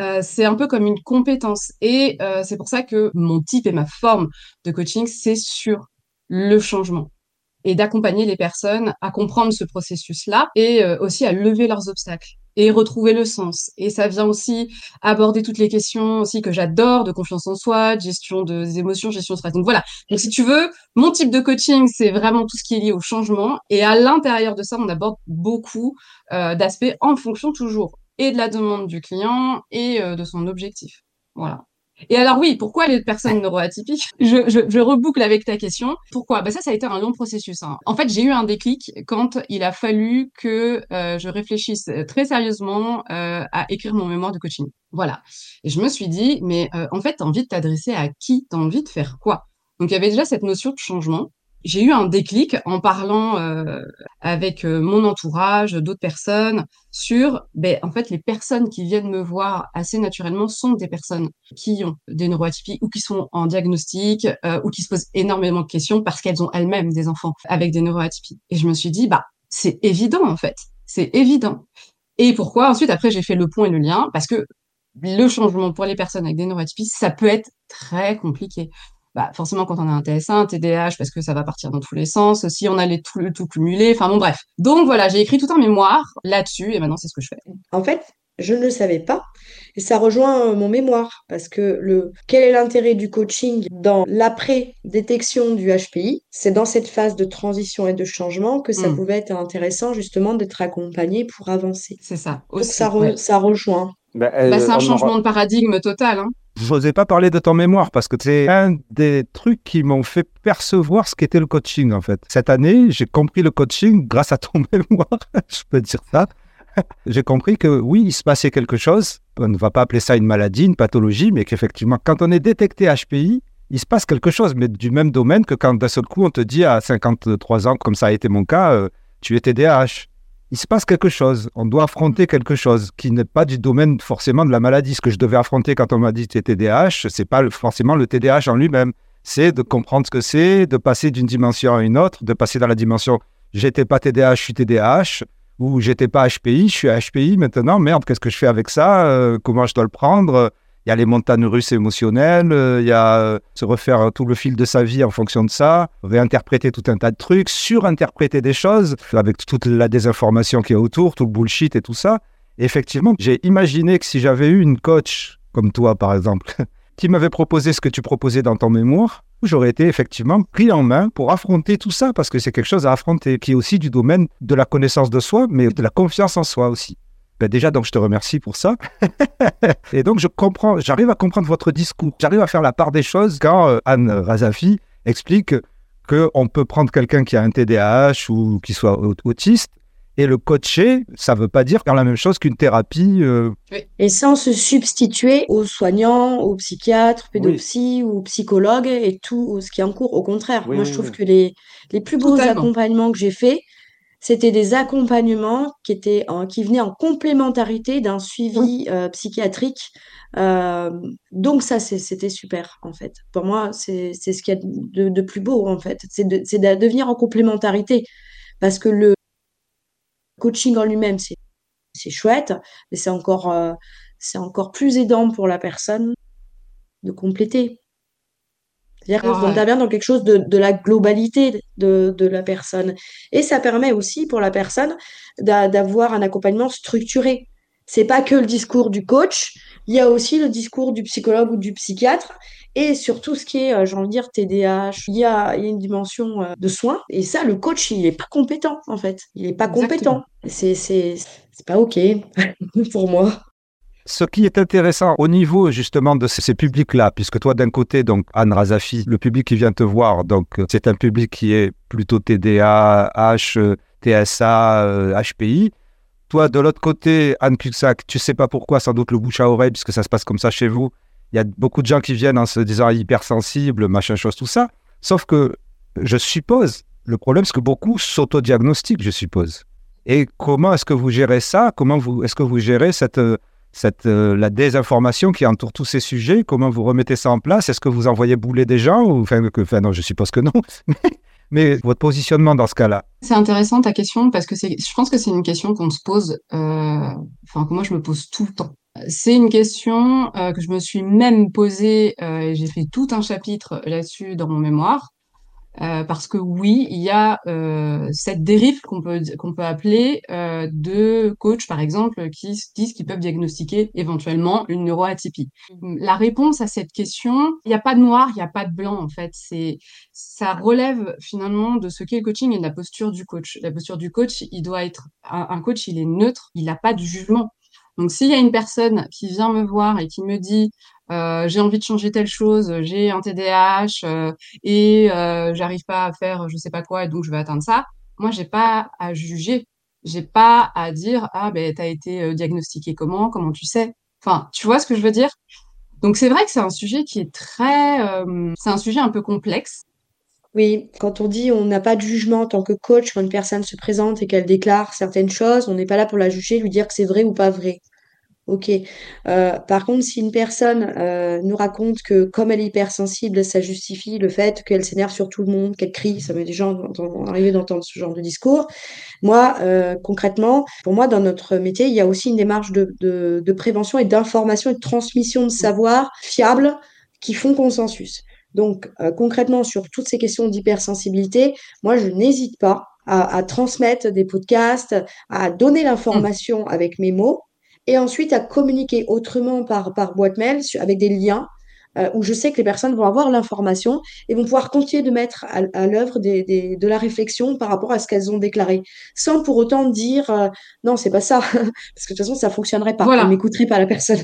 Euh, c'est un peu comme une compétence, et c'est pour ça que mon type et ma forme de coaching, c'est sur le changement et d'accompagner les personnes à comprendre ce processus-là et euh, aussi à lever leurs obstacles et retrouver le sens. Et ça vient aussi aborder toutes les questions aussi que j'adore de confiance en soi, de gestion des émotions, gestion de stress. Donc voilà. Donc si tu veux, mon type de coaching, c'est vraiment tout ce qui est lié au changement. Et à l'intérieur de ça, on aborde beaucoup euh, d'aspects en fonction toujours et de la demande du client et euh, de son objectif. Voilà. Et alors oui, pourquoi les personnes neuroatypiques? Je, je, je, reboucle avec ta question. Pourquoi? Bah Ça, ça a été un long processus. Hein. En fait, j'ai eu un déclic quand il a fallu que euh, je réfléchisse très sérieusement euh, à écrire mon mémoire de coaching. Voilà. Et je me suis dit, mais euh, en fait, tu as envie de t'adresser à qui? Tu as envie de faire quoi? Donc, il y avait déjà cette notion de changement j'ai eu un déclic en parlant euh, avec euh, mon entourage, d'autres personnes, sur, ben, en fait, les personnes qui viennent me voir assez naturellement sont des personnes qui ont des neuroatypies ou qui sont en diagnostic euh, ou qui se posent énormément de questions parce qu'elles ont elles-mêmes des enfants avec des neuroatypies. Et je me suis dit, bah, c'est évident en fait, c'est évident. Et pourquoi Ensuite, après, j'ai fait le point et le lien? Parce que le changement pour les personnes avec des neuroatypies, ça peut être très compliqué bah, forcément, quand on a un TSA, un TDAH, parce que ça va partir dans tous les sens, si on a les tout, tout cumulé, enfin bon, bref. Donc voilà, j'ai écrit tout un mémoire là-dessus, et maintenant, c'est ce que je fais. En fait, je ne le savais pas. Et ça rejoint euh, mon mémoire, parce que le quel est l'intérêt du coaching dans l'après-détection du HPI C'est dans cette phase de transition et de changement que ça hmm. pouvait être intéressant justement d'être accompagné pour avancer. C'est ça. Aussi, ça, ça rejoint. Bah, euh, bah, c'est un changement de paradigme total. Hein. Je n'osais pas parler de ton mémoire parce que c'est un des trucs qui m'ont fait percevoir ce qu'était le coaching en fait. Cette année, j'ai compris le coaching grâce à ton mémoire, je peux dire ça. j'ai compris que oui, il se passait quelque chose. On ne va pas appeler ça une maladie, une pathologie, mais qu'effectivement, quand on est détecté HPI, il se passe quelque chose, mais du même domaine que quand d'un seul coup on te dit à 53 ans, comme ça a été mon cas, euh, tu es TDAH il se passe quelque chose. On doit affronter quelque chose qui n'est pas du domaine forcément de la maladie. Ce que je devais affronter quand on m'a dit que TDAH, c'est pas forcément le TDAH en lui-même. C'est de comprendre ce que c'est, de passer d'une dimension à une autre, de passer dans la dimension j'étais pas TDAH, je suis TDAH, ou j'étais pas HPI, je suis HPI maintenant. Merde, qu'est-ce que je fais avec ça euh, Comment je dois le prendre il y a les montagnes russes émotionnelles, euh, il y a euh, se refaire tout le fil de sa vie en fonction de ça, réinterpréter tout un tas de trucs, surinterpréter des choses avec toute la désinformation qui est autour, tout le bullshit et tout ça. effectivement, j'ai imaginé que si j'avais eu une coach comme toi, par exemple, qui m'avait proposé ce que tu proposais dans ton mémoire, j'aurais été effectivement pris en main pour affronter tout ça, parce que c'est quelque chose à affronter, qui est aussi du domaine de la connaissance de soi, mais de la confiance en soi aussi. Ben déjà, donc, je te remercie pour ça. et donc, je comprends, j'arrive à comprendre votre discours. J'arrive à faire la part des choses quand euh, Anne Razafi explique qu'on peut prendre quelqu'un qui a un TDAH ou qui soit autiste Et le coacher, ça ne veut pas dire faire la même chose qu'une thérapie. Euh, et sans se substituer aux soignants, aux psychiatres, pédopsies ou psychologues et tout ce qui est en cours. Au contraire, moi je trouve que les, les plus beaux accompagnements que j'ai faits, c'était des accompagnements qui, étaient qui venaient en complémentarité d'un suivi euh, psychiatrique. Euh, donc ça, c'était super, en fait. Pour moi, c'est ce qu'il y a de, de, plus beau, en fait. C'est de, de devenir en complémentarité. Parce que le coaching en lui-même, c'est chouette, mais c'est encore, euh, c'est encore plus aidant pour la personne de compléter. C'est-à-dire qu'on ah intervient dans quelque chose de, de la globalité de, de, la personne. Et ça permet aussi pour la personne d'avoir un accompagnement structuré. C'est pas que le discours du coach, il y a aussi le discours du psychologue ou du psychiatre. Et surtout ce qui est, euh, j'ai envie de dire, TDAH, il y a, il y a une dimension euh, de soins. Et ça, le coach, il n'est pas compétent, en fait. Il n'est pas compétent. C'est, c'est, c'est pas OK pour moi. Ce qui est intéressant au niveau justement de ces, publics-là, puisque toi d'un côté, donc Anne Razafi, le public qui vient te voir, donc c'est un public qui est plutôt TDA, H, TSA, HPI. Toi de l'autre côté, Anne Cuxac, tu sais pas pourquoi, sans doute le bouche à oreille, puisque ça se passe comme ça chez vous. Il y a beaucoup de gens qui viennent en se disant hypersensible, machin chose, tout ça. Sauf que je suppose, le problème c'est que beaucoup s'autodiagnostiquent, je suppose. Et comment est-ce que vous gérez ça? Comment est-ce que vous gérez cette cette, euh, la désinformation qui entoure tous ces sujets Comment vous remettez ça en place? Est-ce que vous envoyez bouler des gens ou, enfin, que, enfin, non, je suppose que non. Mais votre positionnement dans ce cas-là C'est intéressant ta question parce que je pense que c'est une question qu'on se pose, euh, enfin que moi je me pose tout le temps. C'est une question euh, que je me suis même posée, et j'ai fait tout un chapitre là-dessus dans mon mémoire. Euh, parce que oui, il y a euh, cette dérive qu'on peut qu'on peut appeler euh, de coachs, par exemple, qui disent qu'ils peuvent diagnostiquer éventuellement une neuroatypie. Mmh. La réponse à cette question, il n'y a pas de noir, il n'y a pas de blanc en fait. C'est ça relève finalement de ce qu'est le coaching et de la posture du coach. La posture du coach, il doit être un coach, il est neutre, il n'a pas de jugement. Donc s'il y a une personne qui vient me voir et qui me dit euh, j'ai envie de changer telle chose, j'ai un TDAH euh, et euh, j'arrive pas à faire je sais pas quoi et donc je vais atteindre ça. Moi, j'ai pas à juger, j'ai pas à dire ah ben t'as été euh, diagnostiqué comment, comment tu sais. Enfin, tu vois ce que je veux dire? Donc c'est vrai que c'est un sujet qui est très, c'est un sujet un peu complexe. Oui, quand on dit on n'a pas de jugement en tant que coach quand une personne se présente et qu'elle déclare certaines choses, on n'est pas là pour la juger, lui dire que c'est vrai ou pas vrai. Ok. Euh, par contre, si une personne euh, nous raconte que comme elle est hypersensible, ça justifie le fait qu'elle s'énerve sur tout le monde, qu'elle crie, ça m'est déjà arrivé d'entendre ce genre de discours. Moi, euh, concrètement, pour moi, dans notre métier, il y a aussi une démarche de, de, de prévention et d'information et de transmission de savoir fiable qui font consensus. Donc, concrètement, sur toutes ces questions d'hypersensibilité, moi, je n'hésite pas à, à, transmettre des podcasts, à donner l'information avec mes mots et ensuite à communiquer autrement par, par boîte mail avec des liens euh, où je sais que les personnes vont avoir l'information et vont pouvoir continuer de mettre à, l'œuvre des, des, de la réflexion par rapport à ce qu'elles ont déclaré, sans pour autant dire euh, non, c'est pas ça, parce que de toute façon, ça fonctionnerait pas, voilà. on n'écouterait pas la personne.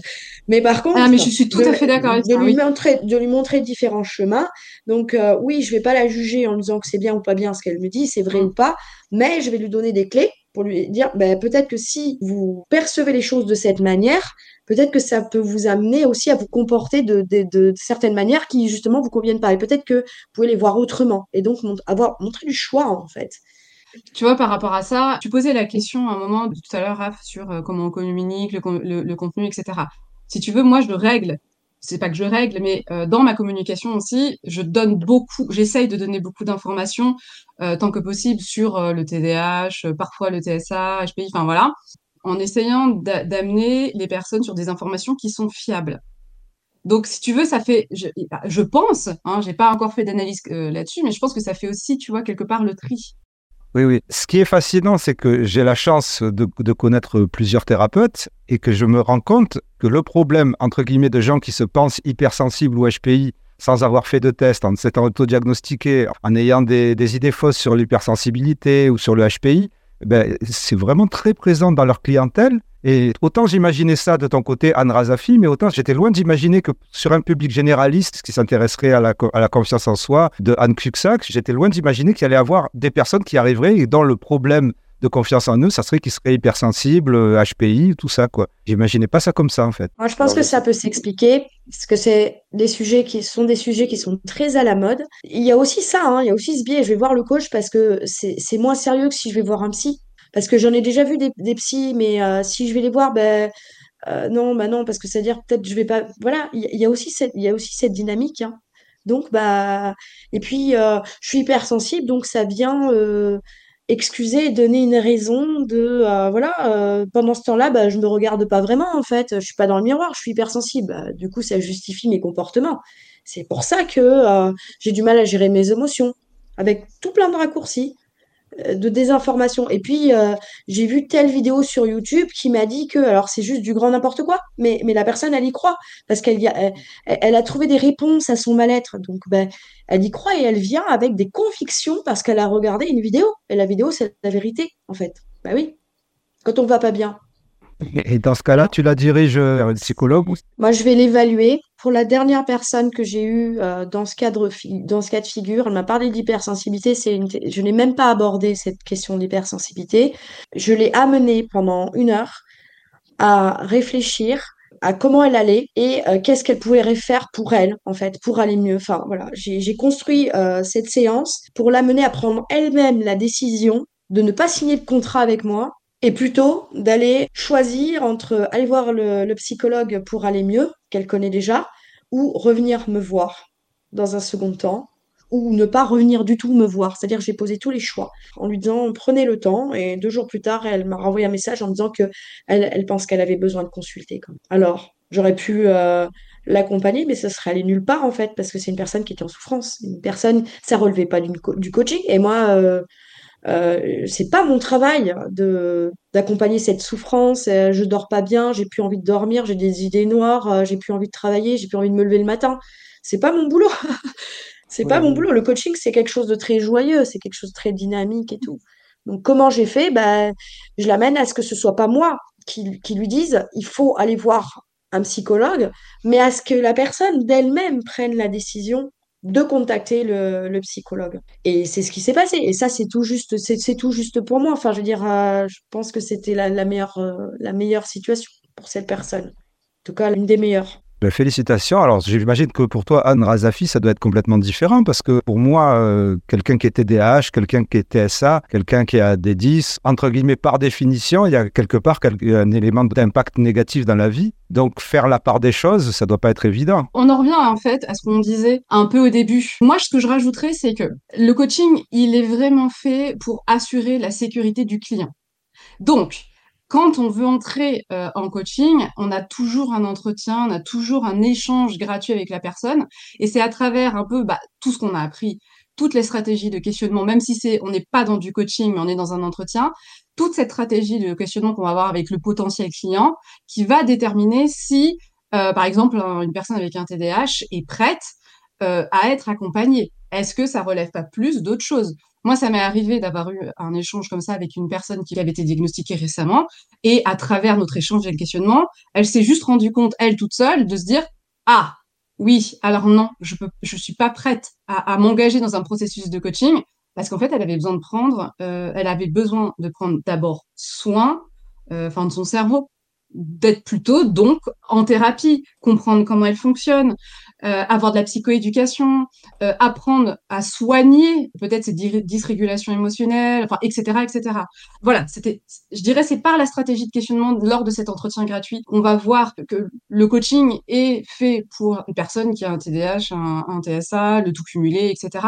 Mais par contre, ah, mais je suis tout à fait d'accord avec de, lui montrer, de lui montrer différents chemins. Donc euh, oui, je vais pas la juger en lui disant que c'est bien ou pas bien ce qu'elle me dit, c'est vrai mm. ou pas, mais je vais lui donner des clés pour lui dire ben, peut-être que si vous percevez les choses de cette manière, peut-être que ça peut vous amener aussi à vous comporter de, certaines manières qui justement vous conviennent pas. Et peut-être que vous pouvez les voir autrement et donc avoir montré du choix en fait. Tu vois, par rapport à ça, tu posais la question à un moment tout à l'heure, Raph, sur euh, comment on communique, le, le, contenu, etc. Si tu veux, moi, je règle c'est pas que je règle, mais euh, dans ma communication aussi, je donne beaucoup, j'essaye de donner beaucoup d'informations euh, tant que possible sur euh, le TDAH, parfois le TSA, HPI, enfin voilà, en essayant d'amener les personnes sur des informations qui sont fiables. Donc, si tu veux, ça fait, je, pense, hein, j'ai pas encore fait d'analyse là-dessus, mais je pense que ça fait aussi, tu vois, quelque part le tri. Oui, oui. Ce qui est fascinant, c'est que j'ai la chance de, connaître plusieurs thérapeutes et que je me rends compte que le problème, entre guillemets, de gens qui se pensent hypersensibles ou HPI sans avoir fait de test, en s'étant autodiagnostiqués, en ayant des idées fausses sur l'hypersensibilité ou sur le HPI, ben, c'est vraiment très présent dans leur clientèle. Et autant j'imaginais ça de ton côté, Anne Razafi, mais autant j'étais loin d'imaginer que sur un public généraliste qui s'intéresserait à la, à la confiance en soi de Anne Cuxac, j'étais loin d'imaginer qu'il allait avoir des personnes qui arriveraient et dont le problème de confiance en eux, ça serait qu'ils seraient hypersensibles, HPI, tout ça, quoi. J'imaginais pas ça comme ça, en fait. Moi, je pense que ça peut s'expliquer, parce que c'est des sujets qui sont des sujets qui sont très à la mode. Il y a aussi ça, hein, il y a aussi ce biais. Je vais voir le coach parce que c'est moins sérieux que si je vais voir un psy. Parce que j'en ai déjà vu des, des psys, mais euh, si je vais les voir, ben euh, non, bah non, parce que c'est-à-dire peut-être je vais pas. Voilà, il y, a aussi cette, il y a aussi cette dynamique. Hein. Donc bah et puis euh, je suis hypersensible, donc ça vient excuser donner une raison de voilà pendant ce temps-là, bah, je me regarde pas vraiment en fait, je suis pas dans le miroir, je suis hypersensible. Bah, du coup, ça justifie mes comportements. C'est pour ça que j'ai du mal à gérer mes émotions avec tout plein de raccourcis. Euh, de désinformation. Et puis, euh, j'ai vu telle vidéo sur YouTube qui m'a dit que, alors c'est juste du grand n'importe quoi, mais, mais la personne, elle y croit, parce qu'elle elle, a trouvé des réponses à son mal-être. Donc, ben, elle y croit et elle vient avec des convictions parce qu'elle a regardé une vidéo. Et la vidéo, c'est la vérité, en fait. Bah oui, quand on va pas bien. Et dans ce cas-là, tu la diriges vers une psychologue Moi, je vais l'évaluer. Pour la dernière personne que j'ai eue euh, dans, ce cadre, dans ce cas de figure, elle m'a parlé d'hypersensibilité. Une... Je n'ai même pas abordé cette question d'hypersensibilité. Je l'ai amenée pendant une heure à réfléchir à comment elle allait et euh, qu'est-ce qu'elle pouvait faire pour elle, en fait, pour aller mieux. Enfin, voilà, j'ai construit euh, cette séance pour l'amener à prendre elle-même la décision de ne pas signer le contrat avec moi et plutôt d'aller choisir entre aller voir le, psychologue pour aller mieux, qu'elle connaît déjà, ou revenir me voir dans un second temps, ou ne pas revenir du tout me voir. C'est-à-dire j'ai posé tous les choix en lui disant prenez le temps, et deux jours plus tard, elle m'a renvoyé un message en disant que elle, pense qu'elle avait besoin de consulter. Alors, j'aurais pu euh, l'accompagner, mais ça serait aller nulle part en fait, parce que c'est une personne qui était en souffrance. Une personne, ça relevait pas du coaching. Et moi, euh, euh, c'est pas mon travail de d'accompagner cette souffrance. Euh, je dors pas bien, j'ai plus envie de dormir, j'ai des idées noires, euh, j'ai plus envie de travailler, j'ai plus envie de me lever le matin. C'est pas mon boulot. c'est pas mon boulot. Le coaching, c'est quelque chose de très joyeux, c'est quelque chose de très dynamique et tout. Donc comment j'ai fait? Ben, je l'amène à ce que ce soit pas moi qui, qui lui dise il faut aller voir un psychologue, mais à ce que la personne d'elle-même prenne la décision de contacter le, psychologue. Et c'est ce qui s'est passé. Et ça, c'est tout juste, c'est tout juste pour moi. Enfin, je veux dire, euh, je pense que c'était la, meilleure, euh, la meilleure situation pour cette personne. En tout cas, l'une des meilleures. Ben, félicitations. Alors, j'imagine que pour toi, Anne Razafi, ça doit être complètement différent parce que pour moi, euh, quelqu'un qui est TDAH, quelqu'un qui est TSA, quelqu'un qui a des 10, entre guillemets, par définition, il y a quelque part un élément d'impact négatif dans la vie. Donc, faire la part des choses, ça doit pas être évident. On en revient en fait à ce qu'on disait un peu au début. Moi, ce que je rajouterais, c'est que le coaching, il est vraiment fait pour assurer la sécurité du client. Donc, quand on veut entrer euh, en coaching, on a toujours un entretien, on a toujours un échange gratuit avec la personne, et c'est à travers un peu bah, tout ce qu'on a appris, toutes les stratégies de questionnement, même si c'est on n'est pas dans du coaching, mais on est dans un entretien, toute cette stratégie de questionnement qu'on va avoir avec le potentiel client, qui va déterminer si, euh, par exemple, une personne avec un TDAH est prête euh, à être accompagnée. Est-ce que ça relève pas plus d'autres choses? Moi, ça m'est arrivé d'avoir eu un échange comme ça avec une personne qui avait été diagnostiquée récemment. Et à travers notre échange et le questionnement, elle s'est juste rendue compte, elle toute seule, de se dire, ah, oui, alors non, je peux, je suis pas prête à, m'engager dans un processus de coaching parce qu'en fait, elle avait besoin de prendre, euh, elle avait besoin de prendre d'abord soin, euh, enfin, de son cerveau, d'être plutôt donc en thérapie, comprendre comment elle fonctionne, euh, avoir de la psychoéducation, euh, apprendre à soigner peut-être ces dysrégulations émotionnelles, enfin, etc., etc. Voilà, c'était, je dirais, c'est par la stratégie de questionnement lors de cet entretien gratuit qu'on va voir que, le coaching est fait pour une personne qui a un TDAH, un, TSA, le tout cumulé, etc.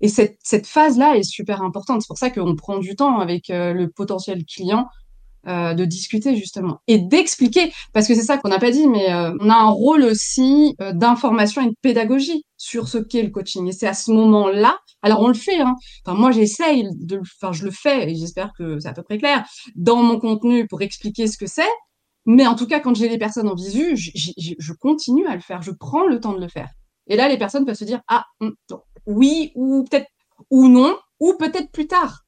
Et cette, phase-là est super importante. C'est pour ça qu'on prend du temps avec euh, le potentiel client euh, de discuter justement et d'expliquer, parce que c'est ça qu'on n'a pas dit, mais euh, on a un rôle aussi euh, d'information et de pédagogie sur ce qu'est le coaching. Et c'est à ce moment-là, alors on le fait, hein. enfin moi j'essaye de, enfin je le fais et j'espère que c'est à peu près clair dans mon contenu pour expliquer ce que c'est. Mais en tout cas, quand j'ai les personnes en visu, je continue à le faire, je prends le temps de le faire. Et là, les personnes peuvent se dire ah hum, oui ou peut-être ou non ou peut-être plus tard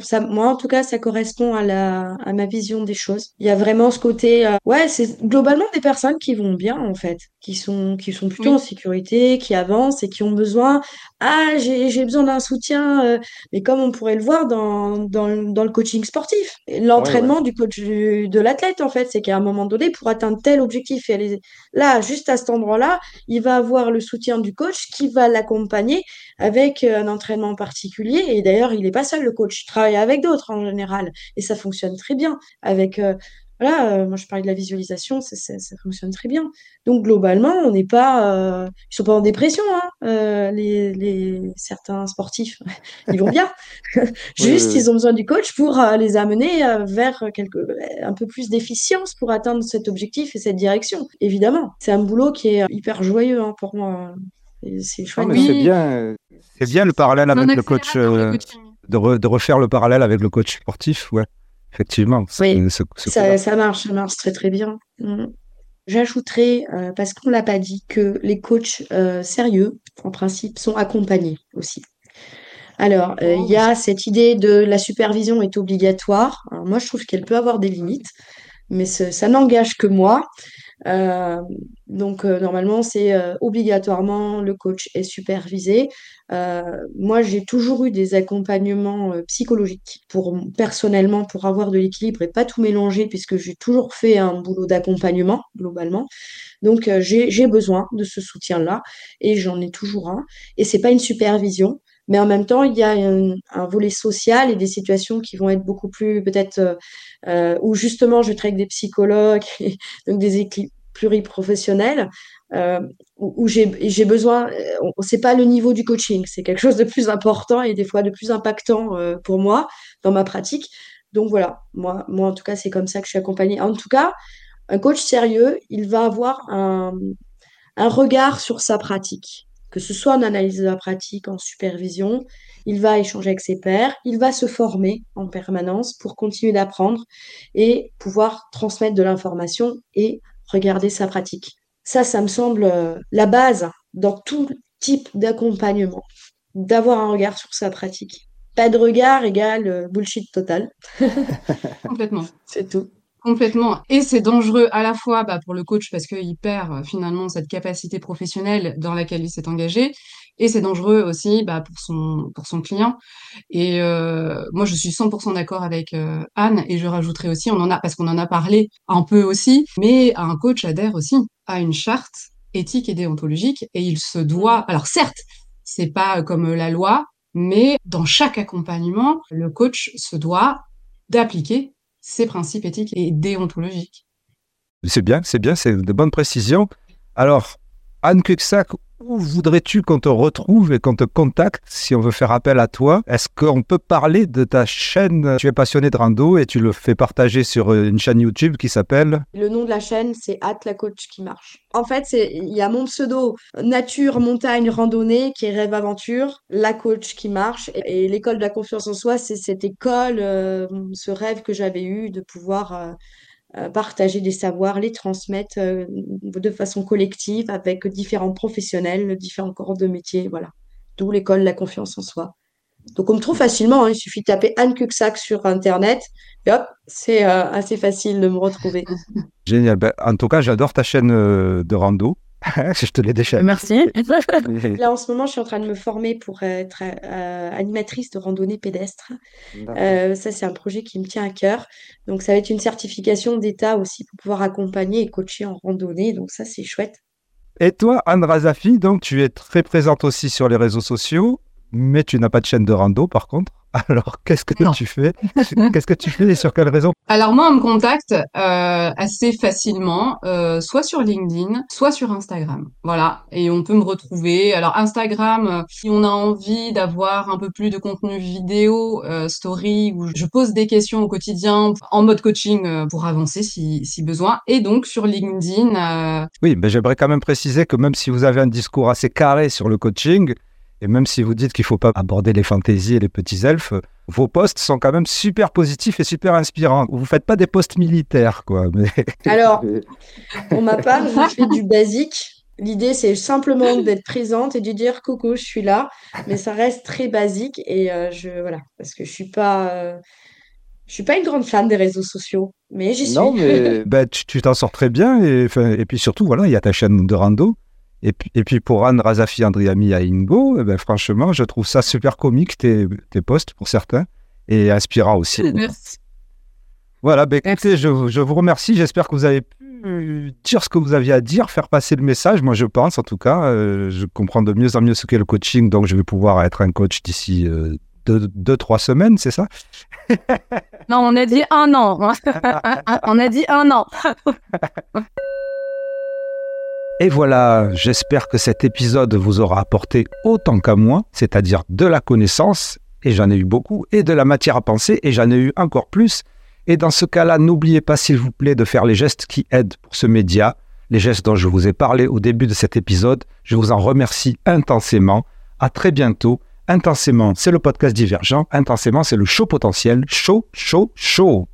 ça, moi, en tout cas, ça correspond à, la, à ma vision des choses. Il y a vraiment ce côté, euh, ouais, c'est globalement des personnes qui vont bien, en fait, qui sont, qui sont plutôt en sécurité, qui avancent et qui ont besoin ah, j'ai besoin d'un soutien, euh, mais comme on pourrait le voir dans, dans, dans le coaching sportif, l'entraînement du coach de l'athlète, en fait, c'est qu'à un moment donné, pour atteindre tel objectif, et là, juste à cet endroit-là, il va avoir le soutien du coach qui va l'accompagner avec euh, un entraînement particulier. Et d'ailleurs, il n'est pas seul, le coach, il travaille avec d'autres en général, et ça fonctionne très bien avec euh, voilà, euh, moi je parlais de la visualisation, ça, fonctionne très bien. Donc globalement, on n'est pas, euh, ils sont pas en dépression, hein, euh, les, certains sportifs, ils vont bien. Juste, ils ont besoin du coach pour les amener vers quelque, un peu plus d'efficience pour atteindre cet objectif et cette direction. Évidemment, c'est un boulot qui est hyper joyeux hein, pour moi. C'est chouette. c'est bien, c'est bien le parallèle avec le coach, de, de refaire le parallèle avec le coach sportif, ouais. Effectivement. Oui, ça, marche, ça marche très très bien. Mm. J'ajouterais, euh, parce qu'on l'a pas dit, que les coachs euh, sérieux, en principe, sont accompagnés aussi. Alors, euh, il y a cette idée de la supervision est obligatoire. moi, je trouve qu'elle peut avoir des limites, mais ça n'engage que moi. Euh, donc euh, normalement, c'est euh, obligatoirement le coach est supervisé. moi, j'ai toujours eu des accompagnements psychologiques pour personnellement pour avoir de l'équilibre et pas tout mélanger puisque j'ai toujours fait un boulot d'accompagnement globalement. Donc j'ai besoin de ce soutien-là et j'en ai toujours un. Et c'est pas une supervision, mais en même temps, il y a un, volet social et des situations qui vont être beaucoup plus peut-être euh, où justement je avec des psychologues, donc des équipes pluriprofessionnelles, euh, où, j'ai besoin, euh, c'est pas le niveau du coaching, c'est quelque chose de plus important et des fois de plus impactant euh, pour moi dans ma pratique. Donc voilà, moi, moi en tout cas, c'est comme ça que je suis accompagnée. En tout cas, un coach sérieux, il va avoir un, un regard sur sa pratique que ce soit en analyse de la pratique, en supervision, il va échanger avec ses pairs, il va se former en permanence pour continuer d'apprendre et pouvoir transmettre de l'information et regarder sa pratique. Ça, ça me semble euh, la base dans tout type d'accompagnement, d'avoir un regard sur sa pratique. Pas de regard égale euh, bullshit total. Complètement. C'est tout. Complètement. Et c'est dangereux à la fois bah, pour le coach parce qu'il perd euh, finalement cette capacité professionnelle dans laquelle il s'est engagé. Et c'est dangereux aussi bah, pour, son, pour son client. Et euh, moi, je suis 100% d'accord avec euh, Anne. Et je rajouterai aussi, on en a, parce qu'on en a parlé un peu aussi, mais un coach adhère aussi à une charte éthique et déontologique. Et il se doit, alors certes, c'est pas comme la loi, mais dans chaque accompagnement, le coach se doit d'appliquer ces principes éthiques et déontologiques. C'est bien, c'est bien, c'est de bonnes précisions. Alors, Anne Cuxac, où voudrais-tu qu'on te retrouve et qu'on te contacte si on veut faire appel à toi? Est-ce qu'on peut parler de ta chaîne? Tu es passionné de rando et tu le fais partager sur euh, une chaîne YouTube qui s'appelle? Le nom de la chaîne, c'est At la coach qui marche. En fait, il y a mon pseudo nature, montagne, randonnée qui est rêve aventure, la coach qui marche. Et, l'école de la confiance en soi, c'est cette école, euh, ce rêve que j'avais eu de pouvoir euh, partager des savoirs, les transmettre euh, de façon collective avec différents professionnels, différents corps de métier, voilà. D'où l'école La Confiance en Soi. Donc on me trouve facilement, hein. il suffit de taper Anne Cuxac sur Internet, et hop, c'est euh, assez facile de me retrouver. Génial. Ben, en tout cas, j'adore ta chaîne de rando. je te l'ai déjà. Merci. Là, en ce moment, je suis en train de me former pour être euh, animatrice de randonnée pédestre. Euh, ça, c'est un projet qui me tient à cœur. Donc, ça va être une certification d'État aussi pour pouvoir accompagner et coacher en randonnée. Donc, ça, c'est chouette. Et toi, Anne Razafi, donc tu es très présente aussi sur les réseaux sociaux, mais tu n'as pas de chaîne de rando par contre. Alors, qu'est-ce que tu fais? Qu'est-ce que tu fais et sur quelle raison? Alors moi, on me contacte euh, assez facilement, euh, soit sur LinkedIn, soit sur Instagram. Voilà, et on peut me retrouver. Alors Instagram, euh, si on a envie d'avoir un peu plus de contenu vidéo, story, où je pose des questions au quotidien en mode coaching pour avancer si, si besoin. Et donc sur LinkedIn. Oui, mais j'aimerais quand même préciser que même si vous avez un discours assez carré sur le coaching, et même si vous dites qu'il ne faut pas aborder les fantaisies et les petits elfes, vos postes sont quand même super positifs et super inspirants. Vous ne faites pas des postes militaires, quoi. Alors, pour ma part, je fais du basique. L'idée, c'est simplement d'être présente et de dire coucou, je suis là. Mais ça reste très basique. Et euh, je, voilà, parce que je suis pas. Euh, je suis pas une grande fan des réseaux sociaux, mais j'y suis. Non, mais bah, tu t'en sors très bien. Et, et puis surtout, voilà, il y a ta chaîne de rando Et puis, et puis pour Anne Razafi, Andriami à Ingo, eh ben, franchement, je trouve ça super comique, tes, tes posts pour certains, et inspirant aussi. Merci. Voilà, ben, écoutez, je, je vous remercie. J'espère que vous avez pu dire ce que vous aviez à dire, faire passer le message. Moi, je pense, en tout cas, euh, je comprends de mieux en mieux ce qu'est le coaching, donc je vais pouvoir être un coach d'ici euh, deux, deux, trois semaines, c'est ça? Non, on a dit un an. on a dit un an. Et voilà, j'espère que cet épisode vous aura apporté autant qu'à moi, c'est-à-dire de la connaissance, et j'en ai eu beaucoup, et de la matière à penser, et j'en ai eu encore plus. Et dans ce cas-là, n'oubliez pas, s'il vous plaît, de faire les gestes qui aident pour ce média, les gestes dont je vous ai parlé au début de cet épisode. Je vous en remercie intensément. À très bientôt. Intensément, c'est le podcast divergent. Intensément, c'est le show potentiel. Chaud, chaud, chaud.